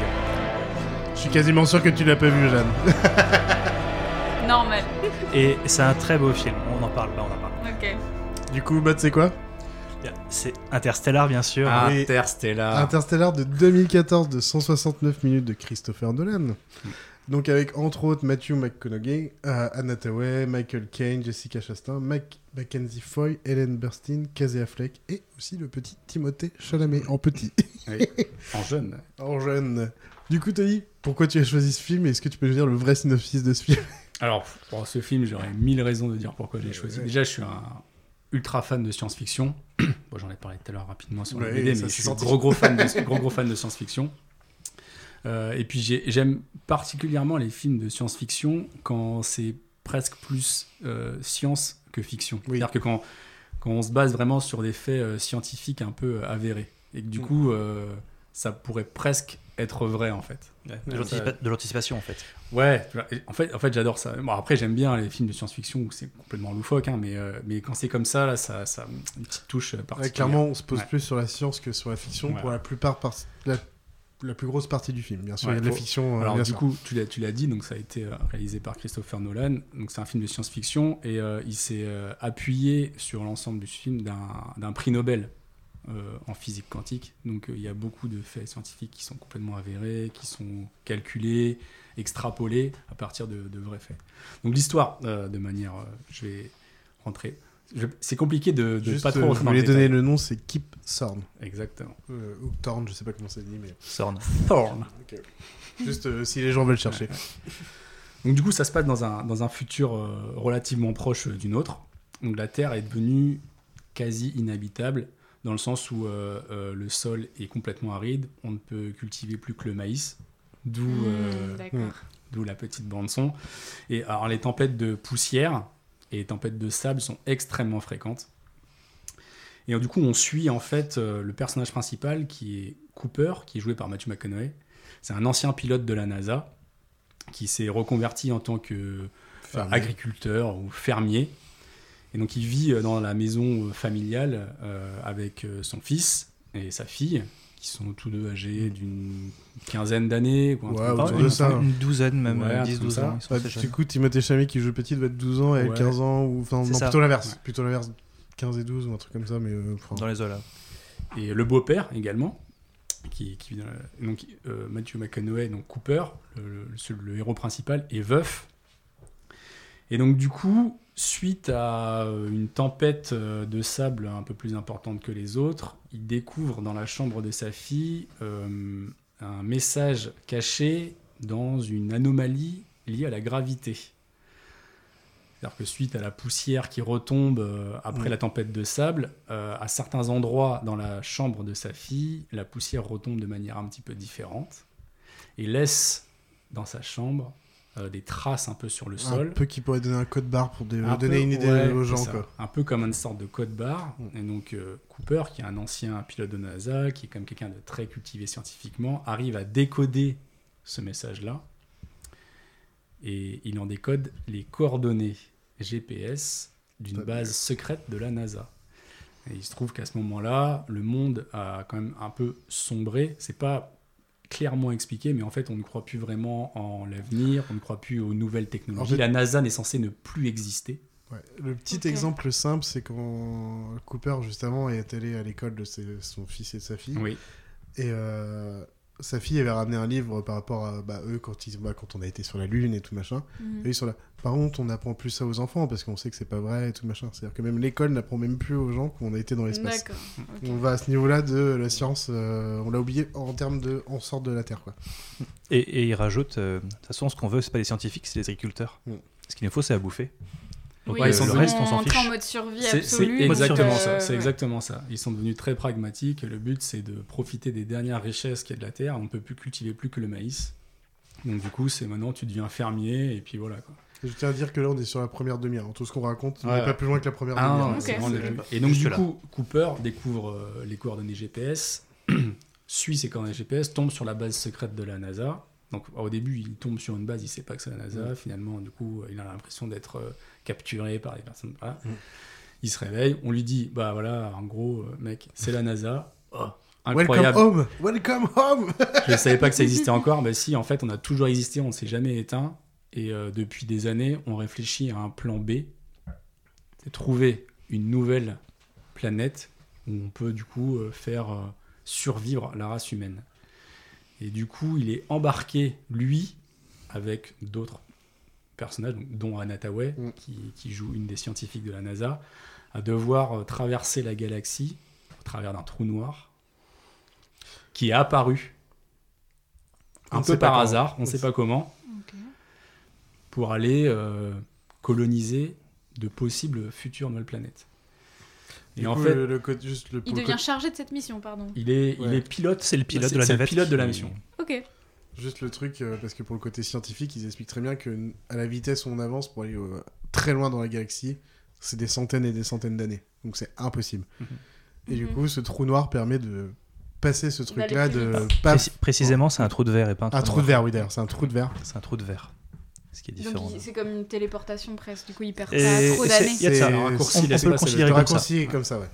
Je suis quasiment sûr que tu l'as pas vu, Jeanne. Normal. Et c'est un très beau film, on en parle là, on en parle. Ok. Du coup, Matt, c'est quoi? C'est Interstellar, bien sûr. Oui. Interstellar de 2014 de 169 minutes de Christopher Nolan. Donc avec entre autres Matthew McConaughey, euh, Anna Thaoué, Michael Caine, Jessica Chastain, Mac Mackenzie Foy, Ellen Burstyn, Casey Affleck et aussi le petit Timothée Chalamet en petit. Oui, en jeune. en jeune. Du coup, Tony, pourquoi tu as choisi ce film et est-ce que tu peux nous dire le vrai synopsis de ce film? Alors, pour ce film, j'aurais mille raisons de dire pourquoi je l'ai choisi. ouais. Déjà, je suis un ultra fan de science-fiction. bon, j'en ai parlé tout à l'heure rapidement sur le Ouais, BD, ça mais je suis senti. gros gros fan de, gros, gros fan de science-fiction. Euh, et puis j'ai- j'aime particulièrement les films de science-fiction quand c'est presque plus euh, science que fiction. C'est-à-dire que quand, quand on se base vraiment sur des faits euh, scientifiques un peu euh, avérés. Et que du Mm. coup, euh, ça pourrait presque être vrai en fait. Ouais, de l'anticipation, en fait. Ouais, en fait, en fait j'adore ça. Bon, après, j'aime bien les films de science-fiction où c'est complètement loufoque, hein, mais, euh, mais quand c'est comme ça, là, ça, ça a une petite touche Ouais, particulière. Clairement, on se pose Ouais. plus sur la science que sur la fiction Ouais. pour la plupart, par... la... la plus grosse partie du film. Bien sûr, il y a de la fiction. euh, Alors, du sûr. coup, tu l'as, tu l'as dit, donc ça a été euh, réalisé par Christopher Nolan. Donc, c'est un film de science-fiction et euh, il s'est euh, appuyé sur l'ensemble du film d'un, prix Nobel euh, en physique quantique. Donc, il y a beaucoup de faits scientifiques qui sont complètement avérés, qui sont calculés, extrapolés à partir de, de vrais faits. Donc, l'histoire, de manière. je vais rentrer. Je- c'est compliqué de, de Juste, pas trop euh, je voulais donner le nom, c'est Kip Thorne. Exactement. Euh, ou Thorne, je sais pas comment ça se dit, mais. Thorne. Ok. Juste euh, si les gens veulent chercher. Donc du coup, ça se passe dans un, dans un futur euh, relativement proche euh, du nôtre. Donc la Terre est devenue quasi inhabitable dans le sens où euh, euh, le sol est complètement aride, on ne peut cultiver plus que le maïs, d'où Mmh, euh, la petite bande son. Et alors les tempêtes de poussière et les tempêtes de sable sont extrêmement fréquentes. Et du coup, on suit en fait euh, le personnage principal qui est Cooper, qui est joué par Matthew McConaughey. C'est un ancien pilote de la NASA qui s'est reconverti en tant que euh, Fermier. agriculteur ou fermier. Et donc il vit euh, dans la maison familiale avec son fils et sa fille, qui sont tous deux âgés d'une quinzaine d'années. quoi, Ouais, de ça. Une douzaine, même, Ouais, euh, un 10, truc comme 12 ça. ans. Ils sont Bah, du jeunes. coup, Timothée Chalamet qui joue petit doit être 12 ans, elle Ouais. 15 ans, ou enfin, non, ça. plutôt l'inverse. Ouais. Plutôt l'inverse, 15 et 12 ou un truc comme ça, mais. euh, Dans les eaux, là. Et le beau-père également, qui, qui vit dans la- donc euh, Matthew McConaughey, donc Cooper, le, le- le- le héros principal, est veuf. Et donc du coup, suite à euh, une tempête euh, de sable un peu plus importante que les autres, il découvre dans la chambre de sa fille euh, un message caché dans une anomalie liée à la gravité. C'est-à-dire que suite à la poussière qui retombe euh, après la tempête de sable, euh, à certains endroits dans la chambre de sa fille, la poussière retombe de manière un petit peu différente et laisse dans sa chambre euh, des traces un peu sur le sol. Un peu qui pourrait donner un code barre pour Un donner peu, une idée ouais, aux gens, quoi. Un peu comme une sorte de code barre. Et donc euh, Cooper, qui est un ancien pilote de NASA, qui est comme quelqu'un de très cultivé scientifiquement, arrive à décoder ce message-là. et il en décode les coordonnées GPS d'une base secrète de la NASA. Et il se trouve qu'à ce moment-là, le monde a quand même un peu sombré. C'est pas clairement expliqué, mais en fait, on ne croit plus vraiment en l'avenir, on ne croit plus aux nouvelles technologies. En fait- La NASA n'est censée ne plus exister. Ouais. Le petit exemple simple, c'est quand Cooper, justement, est allé à l'école de ses- son fils et de sa fille. Oui. Et euh, sa fille avait ramené un livre par rapport à bah, eux quand, ils, bah, quand on a été sur la Lune et tout machin. Mhm. Et ils sont là. Par contre, on n'apprend plus ça aux enfants parce qu'on sait que c'est pas vrai et tout machin. C'est-à-dire que même l'école n'apprend même plus aux gens qu'on a été dans l'espace. On va à ce niveau-là de la science, euh, on l'a oublié en termes de. On sort de la Terre, quoi. Et, et il rajoute, euh, de toute façon, ce qu'on veut, c'est pas les scientifiques, c'est les agriculteurs. Ce qu'il nous faut, c'est à bouffer. Donc, Oui, euh, ils sont le reste, on entrés s'en fiche. en mode survie C'est- absolue. C'est exactement euh, ça. C'est ouais. exactement ça. Ils sont devenus très pragmatiques. Le but, c'est de profiter des dernières richesses qu'il y a de la terre. On ne peut plus cultiver plus que le maïs. Donc du coup, c'est maintenant tu deviens fermier et puis voilà. Quoi. Je tiens à dire que là, on est sur la première demi-heure. Tout ce qu'on raconte, on Ouais. n'est pas plus loin que la première Ah, demi-heure. c'est début. Et donc du coup, Cooper découvre euh, les coordonnées GPS, suit ces coordonnées GPS, tombe sur la base secrète de la NASA. Donc au début, il tombe sur une base, il sait pas que c'est la NASA. Mm. Finalement, du coup, il a l'impression d'être euh, capturé par les personnes. Voilà. Mm. Il se réveille, on lui dit, bah voilà, en gros, euh, mec, c'est la NASA. Oh, Welcome incroyable. home Welcome home Je ne savais pas que ça existait encore. mais si, en fait, on a toujours existé, on ne s'est jamais éteint. Et euh, depuis des années, on réfléchit à un plan B. C'est trouver une nouvelle planète où on peut du coup euh, faire survivre la race humaine. Et du coup, il est embarqué, lui, avec d'autres personnages, dont Anna Tawai, qui, qui joue une des scientifiques de la NASA, à devoir euh, traverser la galaxie au travers d'un trou noir qui est apparu un peu par comment. hasard, on ne sait pas comment, pour aller euh, coloniser de possibles futures nouvelles planètes. Et Du en coup, fait, le, le côté- juste le, Il le devient chargé de cette mission, pardon. il est, il Ouais. est pilote. C'est le pilote de la navette pilote de la mission. Ok. Juste le truc, euh, parce que pour le côté scientifique, ils expliquent très bien que à la vitesse où on avance pour aller euh, très loin dans la galaxie, c'est des centaines et des centaines d'années. Donc c'est impossible. Et du Mhm. coup, ce trou noir permet de passer ce truc-là, de vite. pas- Précis- précisément, c'est un trou de verre et pas un trou Un trou de verre, oui d'ailleurs, c'est un trou de verre. C'est un trou de verre. Ce qui est Donc différent. il- c'est comme une téléportation presque. Du coup, il perd pas trop d'années. il y a de ça. Un raccourci, on- on peut le considérer comme comme ça. ça. comme ça, ouais.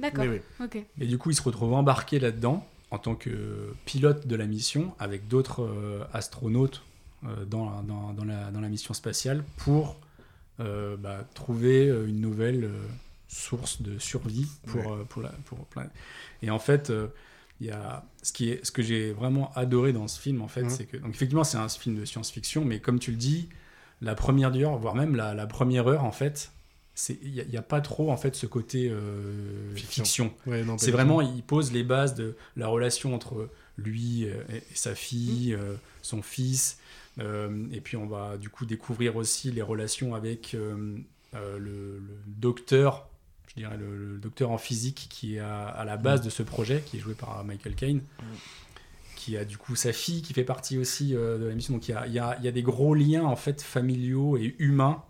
D'accord. Mais oui. Ok. Et du coup, il se retrouve embarqué là-dedans en tant que pilote de la mission avec d'autres euh, astronautes euh, dans, dans, dans la, dans la mission spatiale pour euh, bah, trouver euh, une nouvelle euh, source de survie pour, Ouais. euh, pour la pour plein- Et en fait, euh, il y a ce qui est ce que j'ai vraiment adoré dans ce film en fait, Mhm. c'est que donc effectivement c'est un film de science-fiction, mais comme tu le dis, la première dure, voire même la, la première heure en fait. Il n'y a, pas trop en fait ce côté euh, Fiction. Ouais, c'est vraiment, il pose les bases de la relation entre lui euh, et, et sa fille, euh, son fils. Euh, et puis on va du coup découvrir aussi les relations avec le, le docteur, je dirais le, le docteur en physique qui est à, à la base de ce projet, qui est joué par Michael Caine. Qui a du coup sa fille qui fait partie aussi euh, de la mission. Donc il y a, y a- il y a des gros liens en fait familiaux et humains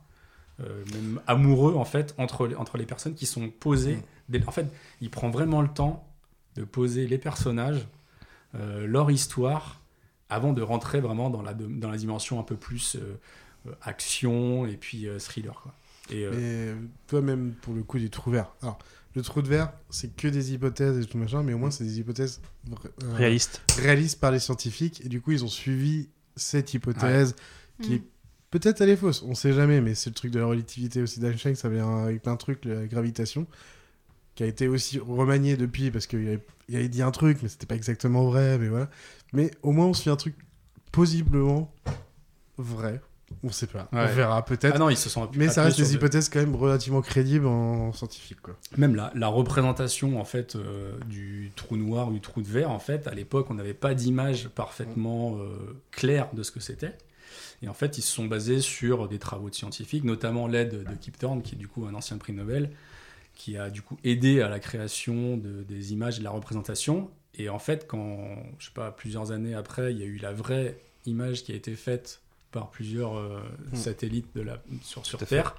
euh, même amoureux en fait entre, les- entre les personnes qui sont posées. Dès- En fait, il prend vraiment le temps de poser les personnages, euh, leur histoire, avant de rentrer vraiment dans la, dans la dimension un peu plus action et puis thriller. Quoi. Et, euh, Mais toi-même, pour le coup, du trou vert. Alors, le trou de verre, c'est que des hypothèses et tout machin, mais au moins, c'est des hypothèses euh, Réalistes. réalistes par les scientifiques. Et du coup, ils ont suivi cette hypothèse qui Mm. est peut-être elle est fausse, on sait jamais, mais c'est le truc de la relativité aussi d'Einstein, ça vient avec plein de trucs, la gravitation, qui a été aussi remanié depuis parce qu'il avait, il avait dit un truc, mais c'était pas exactement vrai, mais voilà. Mais au moins, on se fait un truc possiblement vrai. On sait pas. Ouais. On verra peut-être. Ah non, ils se sont Mais ça reste des de- hypothèses quand même relativement crédibles en scientifique, quoi. Même la, la représentation en fait euh, du trou noir, du trou de verre, en fait, à l'époque, on n'avait pas d'image parfaitement euh, claire de ce que c'était. Et en fait, ils se sont basés sur des travaux de scientifiques, notamment l'aide de Kip Thorne, qui est du coup un ancien prix Nobel, qui a du coup aidé à la création de- des images et de la représentation. Et en fait, quand, je sais pas, plusieurs années après, il y a eu la vraie image qui a été faite par plusieurs euh, Mm. satellites de la, sur, sur. Terre,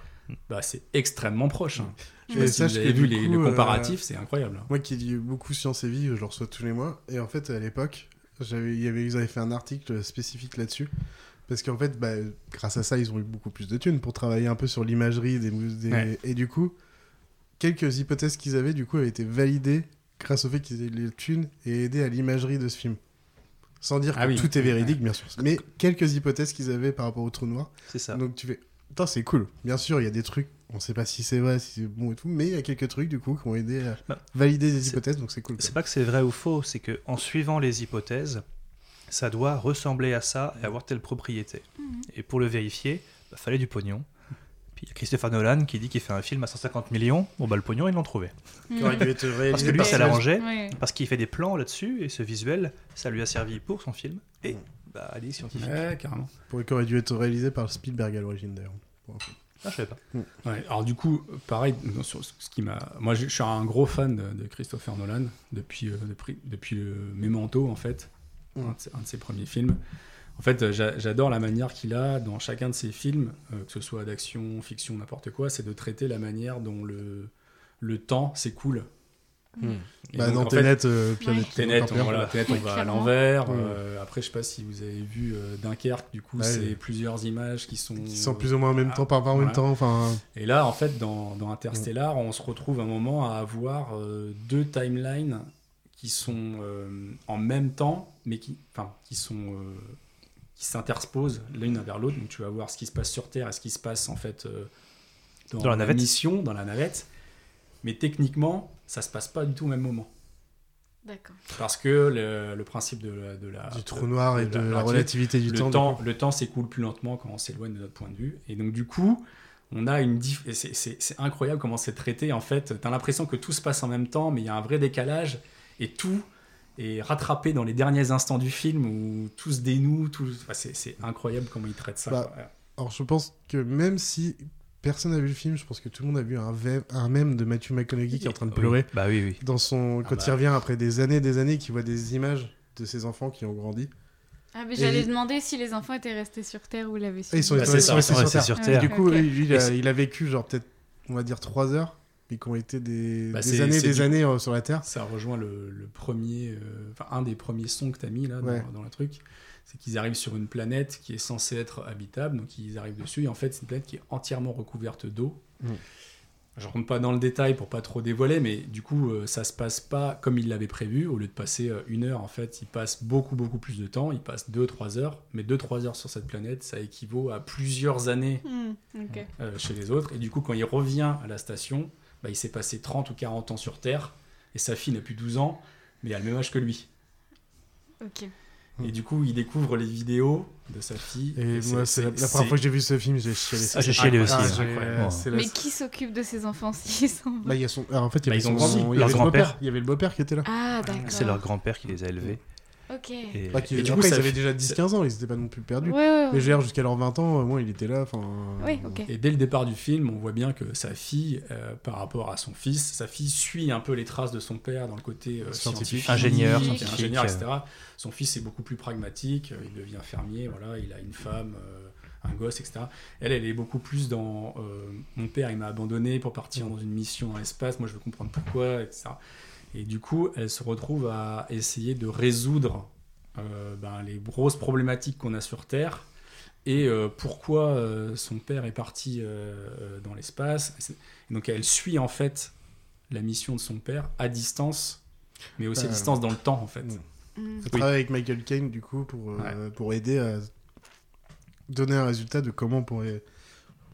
bah, c'est extrêmement proche. hein. Je sais Et pas si vous avez vu les, coup, le euh, comparatif, c'est incroyable. Moi qui lis beaucoup Science et Vie, je le reçois tous les mois. Et en fait, à l'époque, j'avais, il y avait, ils avaient fait un article spécifique là-dessus. Parce qu'en fait, bah, grâce à ça, ils ont eu beaucoup plus de thunes pour travailler un peu sur l'imagerie des, des- Ouais. Et du coup, quelques hypothèses qu'ils avaient, du coup, avaient été validées grâce au fait qu'ils aient les thunes et aidé à l'imagerie de ce film. Sans dire Ah que oui. tout est véridique, bien sûr. Mais quelques hypothèses qu'ils avaient par rapport au trou noir. C'est ça. Donc tu fais, putain, c'est cool. Bien sûr, il y a des trucs, on sait pas si c'est vrai, si c'est bon et tout, mais il y a quelques trucs, du coup, qui ont aidé à Bah, valider des hypothèses, donc c'est cool. C'est pas que c'est vrai ou faux, c'est que en suivant les hypothèses, ça doit ressembler à ça et avoir telle propriété. Et pour le vérifier, bah, fallait du pognon. Puis il y a Christopher Nolan qui dit qu'il fait un film à 150 millions. Bon, bah le pognon, ils l'ont trouvé. Qui aurait dû être réalisé Parce que lui, par ça l'arrangeait. Parce qu'il fait des plans là-dessus et ce visuel, ça lui a servi pour son film. Et bah, allez, scientifique. Ouais, carrément. Pour qui aurait dû être réalisé par Spielberg à l'origine, d'ailleurs. Ah, je savais pas. Ouais, alors du coup, pareil, sur ce qui m'a, moi je je suis un gros fan de, de Christopher Nolan depuis euh, depuis, depuis le Memento en fait, Mm. un, de ses, un de ses premiers films. En fait, euh, j'a- j'adore la manière qu'il a dans chacun de ses films, euh, que ce soit d'action, fiction, n'importe quoi, c'est de traiter la manière dont le le temps s'écoule. Mm. Bah, donc, dans en fait, Tenet, euh, Ouais. Tenet, on, voilà, Tenet, va à l'envers. Euh, après, je sais pas si vous avez vu euh, Dunkerque, du coup, Ouais, c'est plusieurs images qui sont. Qui sont plus ou moins en même temps, pas en même Voilà. temps, enfin. Et là, en fait, dans, dans Interstellar, on se retrouve un moment à avoir euh, deux timelines qui sont euh, en même temps, mais qui, enfin, qui sont euh, qui s'intersposent l'une vers l'autre. Donc, tu vas voir ce qui se passe sur Terre et ce qui se passe en fait euh, dans, Dans la navette. mission, dans la navette. Mais techniquement, ça se passe pas du tout au même moment. D'accord. Parce que le, le principe de la, de la- Du trou noir et de la relativité du le temps, le temps s'écoule plus lentement quand on s'éloigne de notre point de vue. Et donc, du coup, on a une. diff- c'est- incroyable comment c'est traité. En fait, tu as l'impression que tout se passe en même temps, mais il y a un vrai décalage. Et tout est rattrapé dans les derniers instants du film où tout se dénoue. Tout... enfin, c'est c'est incroyable comment ils traitent ça. Bah, alors je pense que même si personne n'a vu le film, je pense que tout le monde a vu un, ve- un mème de Matthew McConaughey qui est en train de Oui. pleurer. Bah oui, oui. Dans son... Ah Quand bah. il revient après des années et des années, qu'il voit des images de ses enfants qui ont grandi. Ah, mais Et j'allais il- demander si les enfants étaient restés sur Terre ou l'avaient Et ils sont, Bah, ils sont restés sur, Terre. sur Terre. Et du coup, lui, il, a, Et il a vécu genre peut-être, on va dire, 3 heures, mais qui ont été des, Bah, des années des du- années euh, sur la Terre. Ça rejoint le, le premier, euh, enfin un des premiers sons que tu as mis là dans, Ouais. dans le truc. C'est qu'ils arrivent sur une planète qui est censée être habitable, donc ils arrivent dessus, et en fait c'est une planète qui est entièrement recouverte d'eau. Mm. Je rentre pas dans le détail pour pas trop dévoiler, mais du coup euh, ça se passe pas comme ils l'avaient prévu. Au lieu de passer euh, une heure, en fait, ils passent beaucoup beaucoup plus de temps. Ils passent 2-3 heures, mais 2-3 heures sur cette planète, ça équivaut à plusieurs années euh, chez les autres. Et du coup, quand il revient à la station, bah, il s'est passé 30 ou 40 ans sur Terre, et sa fille n'a plus 12 ans, mais elle a le même âge que lui. Ok. Et du coup, il découvre les vidéos de sa fille. Et moi, c'est la, la première fois que j'ai vu ce film, j'ai chialé. Ah, j'ai chialé aussi, Ah, hein. Mais qui s'occupe de ses enfants s'ils sont Bah, y a son... alors, en fait, il y Bah, avait ils ont son- grandi. Leur grand-père. beau-père. Il y avait le beau-père qui était là. Ah, d'accord. C'est leur grand-père qui les a élevés. Ok. Et, Bah, qui- Et du après, coup, ils avaient déjà 10-15 ans, ils étaient pas non plus perdus. Ouais, ouais, ouais. Mais dire, jusqu'à leurs 20 ans, au moins, il était là. enfin, Oui, ok. Et dès le départ du film, on voit bien que sa fille, euh, par rapport à son fils, sa fille suit un peu les traces de son père dans le côté euh, Scientifique. Ingénieur, scientifique, ingénieur, euh. etc. Son fils est beaucoup plus pragmatique, il devient fermier, voilà, il a une femme, euh, un gosse, etc. Elle, elle est beaucoup plus dans euh, mon père, il m'a abandonné pour partir dans une mission dans l'espace, moi je veux comprendre pourquoi, etc. Et du coup, elle se retrouve à essayer de résoudre euh, ben, les grosses problématiques qu'on a sur Terre et euh, pourquoi euh, son père est parti dans l'espace. Donc elle suit en fait la mission de son père à distance, mais aussi à distance dans le temps en fait. Hmm. Elle travaille avec Michael Caine, du coup, pour, euh, pour aider à donner un résultat de comment on pourrait,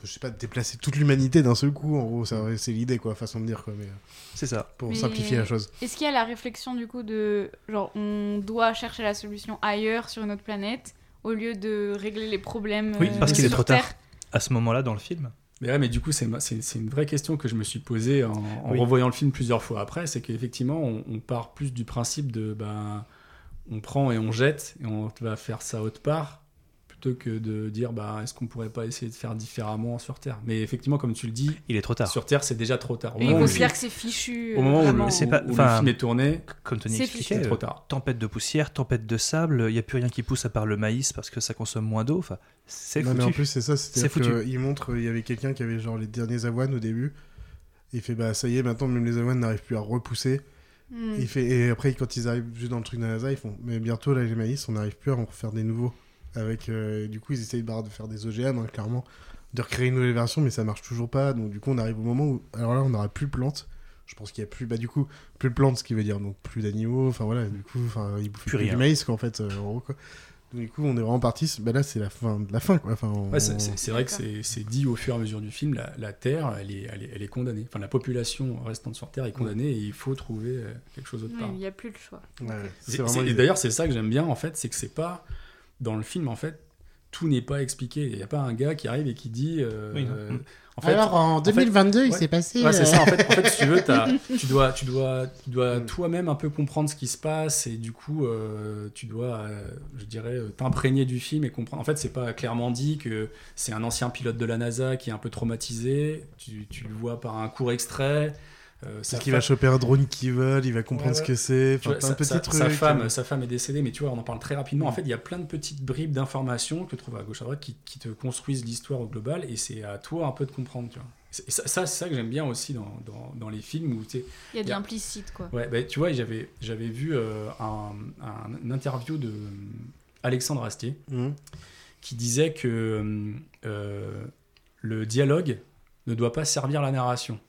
je sais pas, déplacer toute l'humanité d'un seul coup. En gros, c'est l'idée, quoi, façon de dire, quoi. Mais, euh, C'est ça. pour Mais simplifier la chose. Est-ce qu'il y a la réflexion du coup de genre on doit chercher la solution ailleurs sur une autre planète au lieu de régler les problèmes Oui, euh, parce qu'il est sur trop tard. Terre À ce moment-là, dans le film. Mais ouais, mais du coup, c'est une vraie question que je me suis posée en, en Oui. revoyant le film plusieurs fois après. C'est qu'effectivement, on, on part plus du principe de ben, on prend et on jette et on va faire ça autre part plutôt que de dire bah, est-ce qu'on pourrait pas essayer de faire différemment sur Terre? Mais effectivement, comme tu le dis, Il est trop tard. sur Terre, c'est déjà trop tard. Au Et il film- que c'est fichu. au euh, moment où, le, où- pas- où enfin, le film est tourné, Comme Tony expliquait, c'est trop tard. tempête de poussière, tempête de sable, il n'y a plus rien qui pousse à part le maïs parce que ça consomme moins d'eau. Enfin, c'est Non, foutu. mais en plus, c'est ça, C'est qu'il montre, il y avait quelqu'un qui avait genre les derniers avoines au début. Il fait, bah ça y est, maintenant même les avoines n'arrivent plus à repousser. Hmm. Il fait, et après, quand ils arrivent juste dans le truc de la NASA, ils font, mais bientôt là, les maïs, on n'arrive plus à en refaire des nouveaux. Avec, euh, du coup, ils essayent de, faire des OGM, hein, clairement, de recréer une nouvelle version, mais ça marche toujours pas. Donc, du coup, on arrive au moment où. Alors là, on n'aura plus de plantes. Je pense qu'il y a plus. Bah, du coup, plus de plantes, ce qui veut dire donc plus d'animaux. Enfin, voilà, du coup, enfin, ils bouffent Plus plus, rien. du maïs, quoi, en fait, euh, en gros, quoi. Donc, du coup, on est vraiment parti. Bah, là, c'est la fin de la fin, quoi. Enfin, on- Ouais, c'est- vrai que c'est dit au fur et à mesure du film, la, la Terre, elle est, elle, est, elle est condamnée. Enfin, la population restante sur Terre est condamnée et il faut trouver euh, quelque chose d'autre Ouais, part. Il n'y a plus le choix. Ouais, et d'ailleurs, c'est ça que j'aime bien, en fait, c'est que c'est pas dans le film, en fait, tout n'est pas expliqué. Il n'y a pas un gars qui arrive et qui dit. euh, Oui, euh, Mm. en fait- Alors, en en fait- 2022, il ouais. s'est passé, Ouais, c'est euh, ça. En fait, en fait, si tu veux, tu dois, tu dois, tu dois toi-même un peu comprendre ce qui se passe et du coup, euh, tu dois, euh, je dirais, euh, t'imprégner du film et comprendre. En fait, c'est pas clairement dit que c'est un ancien pilote de la NASA qui est un peu traumatisé. Tu, tu le vois par un court extrait. Euh, sa C'est qu'il va choper un drone qui vole, il va comprendre Ouais, ce que c'est. Enfin, plein sa, de petits sa- trucs. sa femme, euh. sa femme est décédée, mais tu vois, on en parle très rapidement. En fait, il y a plein de petites bribes d'informations que tu trouves à gauche à droite qui, qui te construisent l'histoire au global, et c'est à toi un peu de comprendre. Tu vois. C'est- Et ça, ça, c'est ça que j'aime bien aussi dans, dans, dans les films où tu sais, Il y a de l'implicite, quoi. Ouais, bah, tu vois, j'avais j'avais vu euh, un, un- une interview de euh, Alexandre Astier Mhm. qui disait que euh, le dialogue ne doit pas servir la narration.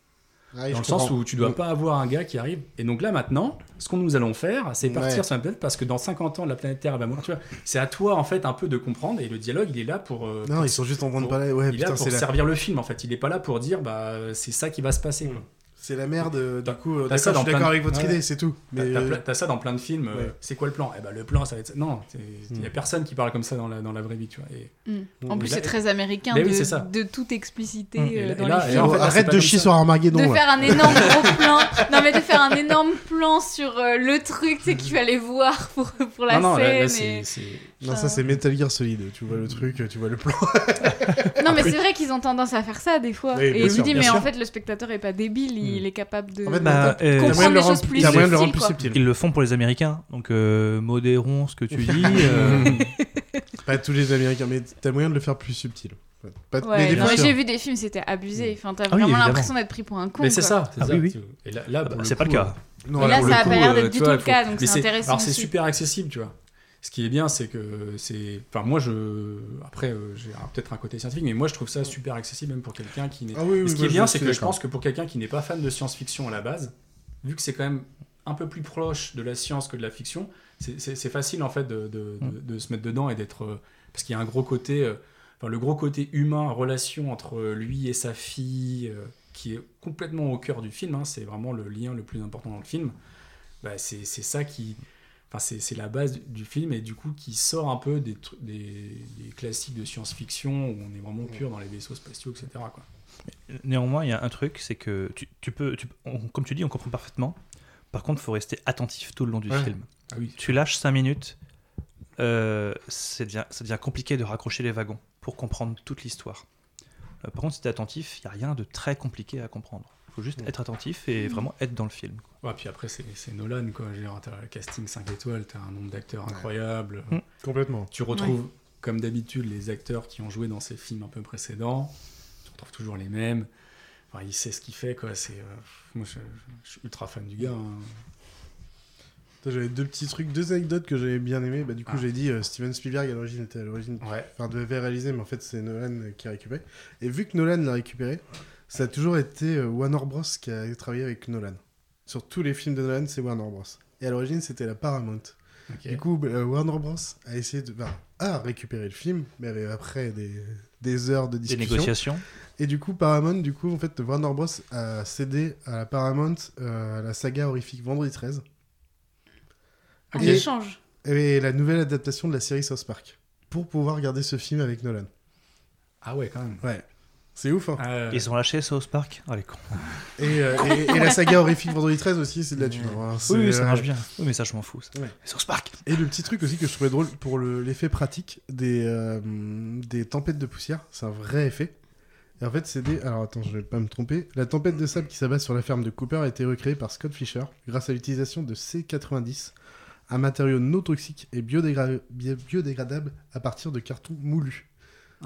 Ah dans le sens où tu dois Mm. pas avoir un gars qui arrive. Et donc là maintenant, ce qu'on nous allons faire, c'est partir Ouais. sur la planète parce que dans 50 ans, la planète Terre elle va mourir. Tu vois, c'est à toi en fait un peu de comprendre. Et le dialogue, il est là pour. euh, Non, pour- ils sont juste en train de parler. Ouais, il est là putain, pour servir le film en fait. Il est pas là pour dire bah c'est ça qui va se passer. quoi. C'est la merde, euh, du coup. euh, T'as D'accord, ça je dans suis plein d'accord avec votre Ouais. idée, c'est tout. Mais T'as euh, t'as ça dans plein de films. Ouais. C'est quoi le plan? Eh ben le plan, ça va être ça. Non, il y a personne qui parle comme ça dans la, dans la vraie vie, tu vois. Et, Mm. En plus, c'est très américain de, oui, c'est ça. de tout expliciter Mm. euh, dans les films. là, en fait, là, Arrête de chier ça. sur Armageddon. de là. faire un énorme gros plan. Non, mais de faire un énorme plan sur euh, le truc, c'est qu'il fallait voir pour, pour la Non, non, là- scène. Non, ça c'est Metal Gear Solid. Tu vois le truc, tu vois le plan. Non, mais c'est vrai qu'ils ont tendance à faire ça des fois. Oui, et je me dis, mais en fait, le spectateur est pas débile, il est capable de, En fait, bah, euh, comprendre de les le choses plus le subtiles, quoi. Ils le font pour les Américains, donc euh, modérons ce que tu dis. euh, Pas tous les Américains, mais t'as moyen de le faire plus subtil. Pas- Ouais, c'est- j'ai vu des films, c'était abusé. Enfin, t'as Ah vraiment l'impression d'être pris pour un con. Mais c'est ça, c'est Ah ça. oui, oui. Et là, là, Ah pour bah, le c'est pas le cas. euh, Non, Et là, ça le a pas l'air d'être euh, du tout le cas, donc c'est intéressant Alors c'est super accessible, tu vois. Ce qui est bien, c'est que c'est. Enfin, moi, je. Après, euh, j'ai peut-être un côté scientifique, mais moi, je trouve ça super accessible, même pour quelqu'un qui n'est. Ah oui, oui, ce qui moi, est bien, c'est que je pense que pour quelqu'un qui n'est pas fan de science-fiction à la base, vu que c'est quand même un peu plus proche de la science que de la fiction, c'est- facile en fait de, de- de- de se mettre dedans et d'être. euh, Parce qu'il y a un gros côté. euh, Enfin, le gros côté humain, relation entre lui et sa fille, euh, qui est complètement au cœur du film, hein, c'est vraiment le lien le plus important dans le film. Bah, c'est ça qui. Enfin, c'est la base du, film et du coup qui sort un peu des, des, des classiques de science-fiction où on est vraiment pur dans les vaisseaux spatiaux, etc. Quoi. Néanmoins, il y a un truc, c'est que tu, tu peux, tu- on- comme tu dis, on comprend parfaitement. Par contre, il faut rester attentif tout le long du Ouais. film. Ah oui. Tu lâches 5 minutes, euh, devient- ça devient compliqué de raccrocher les wagons pour comprendre toute l'histoire. Euh, par contre, si tu es attentif, il n'y a rien de très compliqué à comprendre. Il faut juste être attentif et vraiment être dans le film. quoi. Ouais, puis après, c'est Nolan, quoi. T'as le casting 5 étoiles, t'as un nombre d'acteurs incroyable. Mm. Complètement. Tu retrouves, comme d'habitude, les acteurs qui ont joué dans ces films un peu précédents. Tu retrouves toujours les mêmes. Enfin, il sait ce qu'il fait, quoi. C'est, euh, moi, je, je suis ultra fan du gars. hein. J'avais deux petits trucs, deux anecdotes que j'avais bien aimé. Bah, du coup, Ah. j'ai dit euh, Steven Spielberg à l'origine était à l'origine, Ouais. enfin devait réaliser, mais en fait c'est Nolan qui a récupéré. Et vu que Nolan l'a récupéré, ça a toujours été euh, Warner Bros qui a travaillé avec Nolan. Sur tous les films de Nolan, c'est Warner Bros. Et à l'origine, c'était la Paramount. Du coup, bah, Warner Bros a essayé de, enfin, a récupéré le film, mais avait après des, des heures de discussion. négociations. Et du coup, Paramount, du coup, en fait, Warner Bros a cédé à la Paramount euh, la saga horrifique Vendredi 13. En Et- échange. et la nouvelle adaptation de la série South Park pour pouvoir regarder ce film avec Nolan. Ah ouais, quand même. Ouais. C'est ouf, hein. Euh, Ils ont lâché South Park Oh, les cons. Et, euh, et- et la saga horrifique Vendredi 13 aussi, c'est de la thune. Oui, oui, ça euh, marche bien. Oui, mais ça, je m'en fous. ça. Ouais. South Park Et le petit truc aussi que je trouvais drôle pour le- l'effet pratique des, euh, des tempêtes de poussière, c'est un vrai effet. Et en fait, c'est des. Alors attends, je vais pas me tromper. La tempête de sable qui s'abat sur la ferme de Cooper a été recréée par Scott Fisher grâce à l'utilisation de C90, un matériau non toxique et biodégra- bi- biodégradable à partir de carton moulu.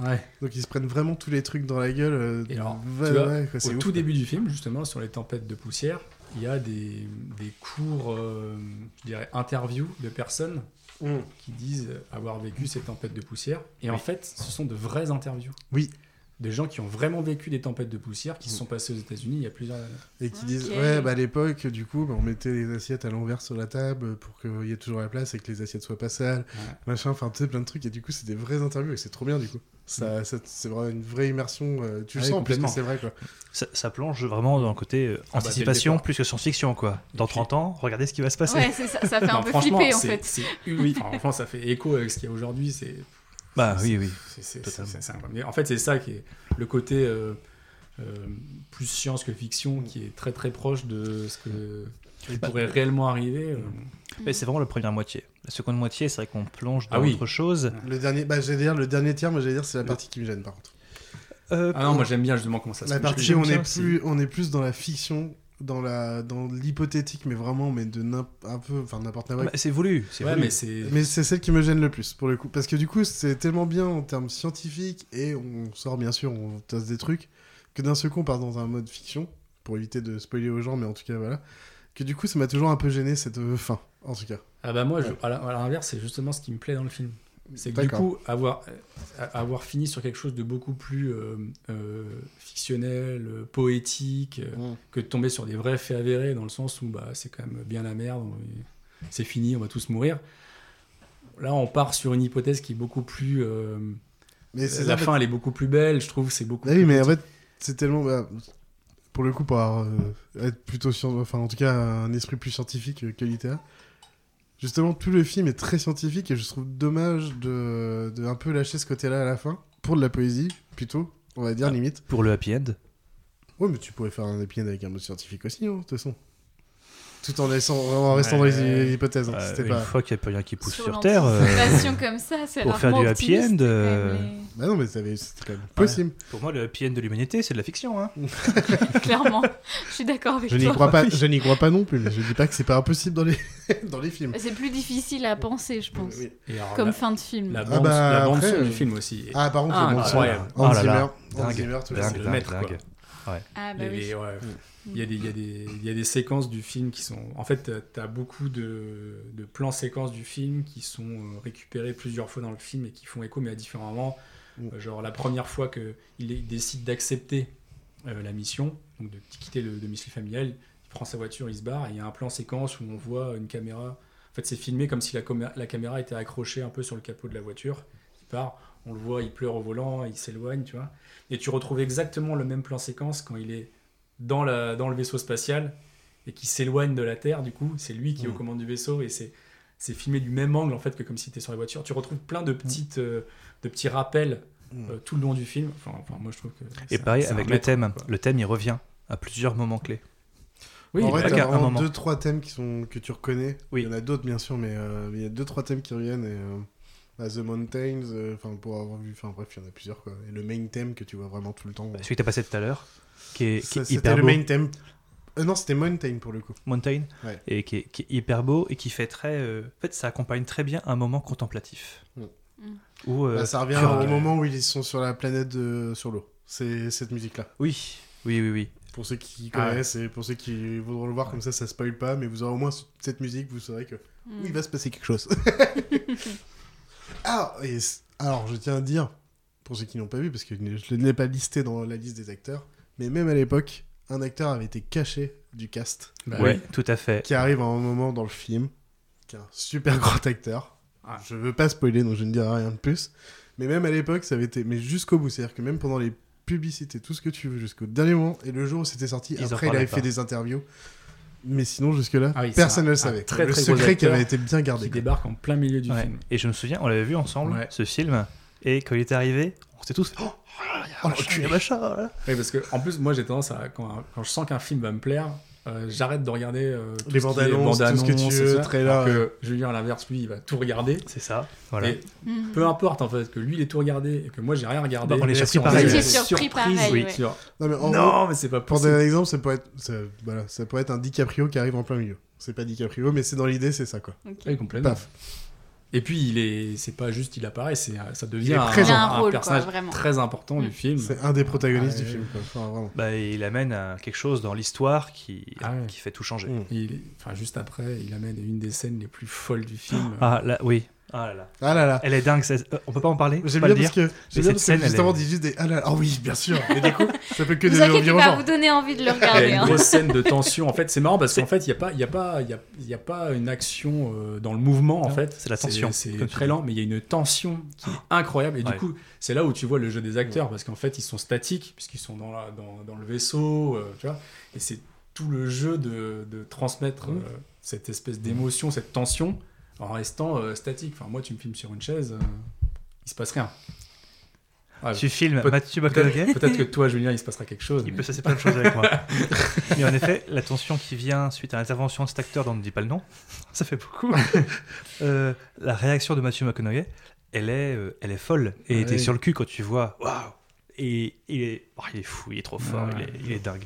Ouais. Donc ils se prennent vraiment tous les trucs dans la gueule. euh, Et alors, ouais, tu vois, ouais, quoi, c'est au ouf, tout quoi. début du film, justement, sur les tempêtes de poussière, il y a des, des courts, euh, je dirais, interviews de personnes Mm. qui disent avoir vécu ces tempêtes de poussière. Et en fait, ce sont de vraies interviews. Oui. Des gens qui ont vraiment vécu des tempêtes de poussière, qui se sont passés aux États-Unis il y a plusieurs années. Et qui disent, ouais, bah à l'époque, du coup, bah, on mettait les assiettes à l'envers sur la table pour qu'il y ait toujours la place et que les assiettes soient pas sales, machin, enfin, tu sais, plein de trucs. Et du coup, c'est des vraies interviews et c'est trop bien, du coup. Ça, ça- c'est vraiment une vraie immersion. euh, tu le Ah oui, sens, complètement. c'est vrai, quoi. Ça, ça plonge vraiment dans le côté euh, Ah bah, anticipation plus que science-fiction, quoi. Dans 30 ans, regardez ce qui va se passer. Ouais, ça, ça fait un Non, peu flipper en fait. une- enfin, franchement, ça fait écho avec ce qu'il y a aujourd'hui. C'est. Bah oui, oui, c'est- en fait, c'est ça qui est le côté euh, euh, plus science que fiction, qui est très très proche de ce que qui Bah, pourrait réellement arriver. euh. Mais c'est vraiment la première moitié. La seconde moitié, c'est vrai qu'on plonge dans Ah oui. autre chose. Le dernier, bah, j'allais dire, le dernier tiers, moi, j'allais dire, c'est la partie qui me gêne, par contre. Euh, Ah non, moi j'aime bien justement comment ça se La fait. partie où on est plus, on est plus dans la fiction, dans la, dans l'hypothétique, mais vraiment, mais de un peu, enfin n'importe quoi. Bah, c'est voulu, c'est Ouais, mais c'est. Mais c'est celle qui me gêne le plus pour le coup, parce que du coup c'est tellement bien en termes scientifiques et on sort bien sûr, on tasse des trucs que d'un seul coup on part dans un mode fiction pour éviter de spoiler aux gens, mais en tout cas voilà, que du coup ça m'a toujours un peu gêné cette euh, fin, en tout cas. Ah bah moi, Ouais. à l'inverse, c'est justement ce qui me plaît dans le film. C'est que du coup, avoir, euh, avoir fini sur quelque chose de beaucoup plus euh, euh, fictionnel, euh, poétique, euh, Mm. que de tomber sur des vrais faits avérés, dans le sens où bah, c'est quand même bien la merde, on- c'est fini, on va tous mourir. Là, on part sur une hypothèse qui est beaucoup plus... euh, Mais la ça, fin, fait- elle est beaucoup plus belle, je trouve, c'est beaucoup Ah oui, mais en fait c'est tellement, bah, pour le coup pour avoir, euh, être plutôt scien- enfin en tout cas un esprit plus scientifique que littéraire. Justement, tout le film est très scientifique et je trouve dommage de, de un peu lâcher ce côté-là à la fin pour de la poésie plutôt, on va dire limite. Pour le happy end? Ouais, mais tu pourrais faire un happy end avec un mot scientifique aussi, hein, de toute façon. Tout en, laissant, en restant dans les hypothèses. hein, Euh, une pas... fois qu'il n'y a plus rien qui pousse Sur sur, Terre. euh, comme ça, c'est Pour faire du happy end. euh, les- Bah non, mais c'était quand même possible. Pour moi, le happy end de l'humanité, c'est de la fiction. Hein. Clairement, je suis d'accord avec Je toi. n'y crois pas, je n'y crois pas non plus, mais je dis pas que c'est pas impossible dans les, dans les films. C'est plus difficile à penser, je pense. Oui. Et alors, Comme la- fin de film. La Ah bande, bah, la bande après, son euh, du film aussi. Ah, par contre, la bande son, incroyable. Hans Zimmer, Hans Zimmer, tu vois, dingue, c'est le maître. Ouais. Ah bah Les- oui. ouais. Il y, a des, il, y a des, il y a des séquences du film qui sont. En fait, tu as beaucoup de, de plans séquences du film qui sont euh, récupérés plusieurs fois dans le film et qui font écho, mais à différents moments. Mm. Euh, genre, la première fois qu'il il décide d'accepter euh, la mission, donc de quitter le domicile familial, il prend sa voiture, il se barre, et il y a un plan séquence où on voit une caméra. En fait, c'est filmé comme si la, la caméra était accrochée un peu sur le capot de la voiture. Il part, on le voit, il pleure au volant, il s'éloigne, tu vois. Et tu retrouves exactement le même plan séquence quand il est dans, la, dans le vaisseau spatial et qui s'éloigne de la Terre, du coup, c'est lui qui est aux Mm. commandes du vaisseau et c'est c'est filmé du même angle en fait que comme si tu sur la voiture. Tu retrouves plein de petites euh, de petits rappels euh, tout le long du film. Enfin, enfin, moi je trouve que Et pareil, avec le maître, thème. quoi. Le thème, il revient à plusieurs moments clés. Oui, en vrai, un vraiment moment. deux, trois thèmes qui sont, que tu reconnais. Oui. Il y en a d'autres, bien sûr, mais euh, il y a deux, trois thèmes qui reviennent. Et, bah, The Mountains, euh, enfin, pour avoir vu, enfin, bref, il y en a plusieurs, quoi. Et le main thème que tu vois vraiment tout le temps. Celui que tu as passé tout à l'heure, qui est, qui est C'était hyper le beau. main theme. Euh, non, c'était Mountain pour le coup. Mountain, Ouais. et qui est, qui est hyper beau et qui fait très. euh, En fait, ça accompagne très bien un moment contemplatif. Mm. Où, euh, Bah, ça revient au moment où ils sont sur la planète de... sur l'eau. C'est cette musique-là. Oui, oui, oui, oui. Pour ceux qui Ah ouais. connaissent et pour ceux qui voudront le voir, comme ça, ça spoil pas, mais vous aurez au moins cette musique, vous saurez que Mm. il va se passer quelque chose. ah, et alors, je tiens à dire, pour ceux qui n'ont pas vu, parce que je ne l'ai pas listé dans la liste des acteurs, mais même à l'époque, un acteur avait été caché du cast, Bah ouais, oui. tout à fait. qui arrive à un moment dans le film, qui est un super grand acteur. Ah. Je veux pas spoiler, donc je ne dirai rien de plus. Mais même à l'époque, ça avait été, mais jusqu'au bout, c'est-à-dire que même pendant les publicités, tout ce que tu veux, jusqu'au dernier moment, et le jour où c'était sorti, Ils après il avait pas. fait des interviews. Mais sinon, jusque-là, Ah oui, personne un- ne le un savait. très, le très secret qui avait été bien gardé. qui débarque en plein milieu du Ouais. film. Et je me souviens, on l'avait vu ensemble, Ouais. ce film, et quand il était arrivé, on s'était tous fait Oh, oh là là, il y a y a machin, là. Oui, parce que en plus, moi j'ai tendance à quand, quand je sens qu'un film va me plaire, euh, j'arrête de regarder euh, tout Les ce bandes est annonces, tout ce que tu bandes veux, trailer, alors que. Julien à l'inverse, lui, il va tout regarder. C'est ça, voilà. Et Mhm. peu importe en fait que lui il ait tout regardé et que moi j'ai rien regardé. Bah, on est surpris pareil. est Vous étiez surpris pareil, oui, ouais. sur- Non, mais Non, mais c'est pas pour donner possible. un exemple, ça pourrait, être, ça, voilà, ça pourrait être un DiCaprio qui arrive en plein milieu. C'est pas DiCaprio, mais c'est dans l'idée, c'est ça quoi. Complètement. Paf. Et puis, il est, c'est pas juste il apparaît, c'est, ça devient un, rôle, personnage vraiment. très important du film. C'est un des protagonistes Ouais. du film. Quoi. Enfin. Bah, il amène à quelque chose dans l'histoire qui, Ah ouais. qui fait tout changer. Mm. Il- enfin, juste après, il amène une des scènes les plus folles du film. Ah là, oui. Ah là là. Ah là là. Elle est dingue. cette- euh, On peut pas en parler? J'aime bien le parce dire? que, Mais j'aime bien parce que scène, justement, on est- dit juste des. Ah là, ah oui, bien sûr. Et du coup, ça fait que Vous des inquiétez pas, vous donnez envie de le Il y a regarder. une hein. grosse scène de tension. En fait, c'est marrant parce qu'en fait, il n'y a pas, il y a pas, il y a, il y a pas une action euh, dans le mouvement. En Non, fait, c'est la tension, C'est très lent, mais il y a une tension qui est incroyable. Et Ouais. du coup, c'est là où tu vois le jeu des acteurs parce qu'en fait, ils sont statiques puisqu'ils sont dans, la, dans, dans le vaisseau, euh, tu vois. Et c'est tout le jeu de, de transmettre Mm. euh, cette espèce d'émotion, cette tension, en restant euh, statique. Enfin, moi, tu me filmes sur une chaise, euh, il se passe rien. Ouais, Tu filmes peut- Mathieu peut-être, McConaughey peut-être que toi, Julien, il se passera quelque chose. Il mais- peut se passer plein de choses avec moi. Mais en effet, la tension qui vient suite à l'intervention de cet acteur dont on ne dit pas le nom, ça fait beaucoup. Euh, la réaction de Matthew McConaughey, elle est, euh, elle est folle. Et Ouais. t'es sur le cul quand tu vois, waouh Et il est, oh, il est fou, il est trop fort, Ouais. il, est, il est dingue.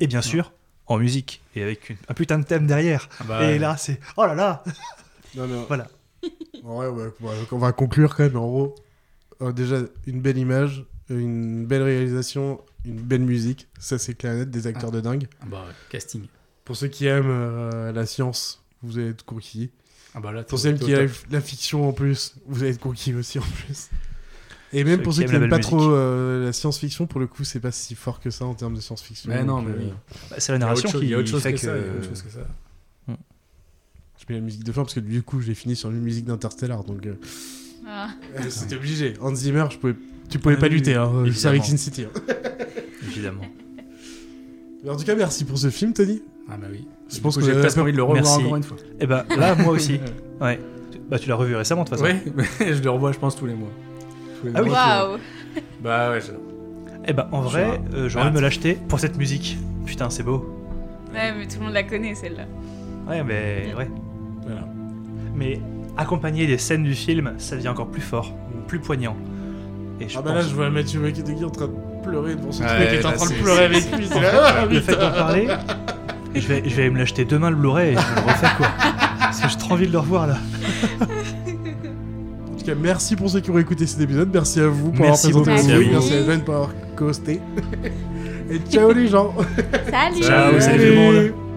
Et bien sûr, en musique, et avec une- un putain de thème derrière. Ah bah et ouais. là, c'est, oh là là Non, non. Voilà. Ouais, ouais, ouais, on va conclure quand même. En gros, euh, déjà, une belle image, une belle réalisation, une belle musique. Ça, c'est clair et net, des acteurs de dingue. Ah bah, casting. Pour ceux qui aiment euh, la science, vous allez être conquis. Ah bah là, Pour ceux qui aiment la fiction en plus, vous allez être conquis aussi en plus. Et même Ceux pour ceux qui n'aiment pas musique. trop euh, la science-fiction, pour le coup, c'est pas si fort que ça en termes de science-fiction. Mais non, mais euh, oui. Bah, c'est la narration qui il y a autre chose fait que ça, il y a autre chose que ça. Je mets la musique de fin parce que du coup, j'ai fini sur une musique d'Interstellar. Donc, euh, Ah. c'était obligé. Hans Zimmer, je pouvais... tu pouvais Ah pas oui, lutter. Hein, avec Sin City. hein. Évidemment. Mais en tout cas, merci pour ce film, Tony. Ah bah oui. Je pense coup, que j'ai presque pas- envie de le revoir Merci. encore une fois. Et bah là, moi aussi. Ouais. Bah, tu l'as revu récemment, de toute façon. Mais je le revois, je pense, tous les mois. Ah oui. Waouh. Bah ouais. Eh bah, en vrai, euh, j'aurais envie de me l'acheter pour cette musique. Putain, c'est beau. Ouais, mais tout le monde la connaît celle-là. Ouais, mais ouais. Voilà. Mais accompagner des scènes du film, ça devient encore plus fort, plus poignant. Et je Ah bah là, pense- je vois Mathieu McConaughey en train de pleurer devant son Ouais, truc et t'es en train de pleurer avec lui. c'est- t'es là, le fait d'en parler, je vais, je vais me l'acheter demain le Blu-ray et je le refais quoi. Parce que j'ai trop envie de le revoir là. Cas, merci pour ceux qui ont écouté cet épisode. Merci à vous pour Merci avoir présenté Merci Merci à Jeanne pour avoir costé. Et ciao les gens Salut Ciao, salut tout le monde.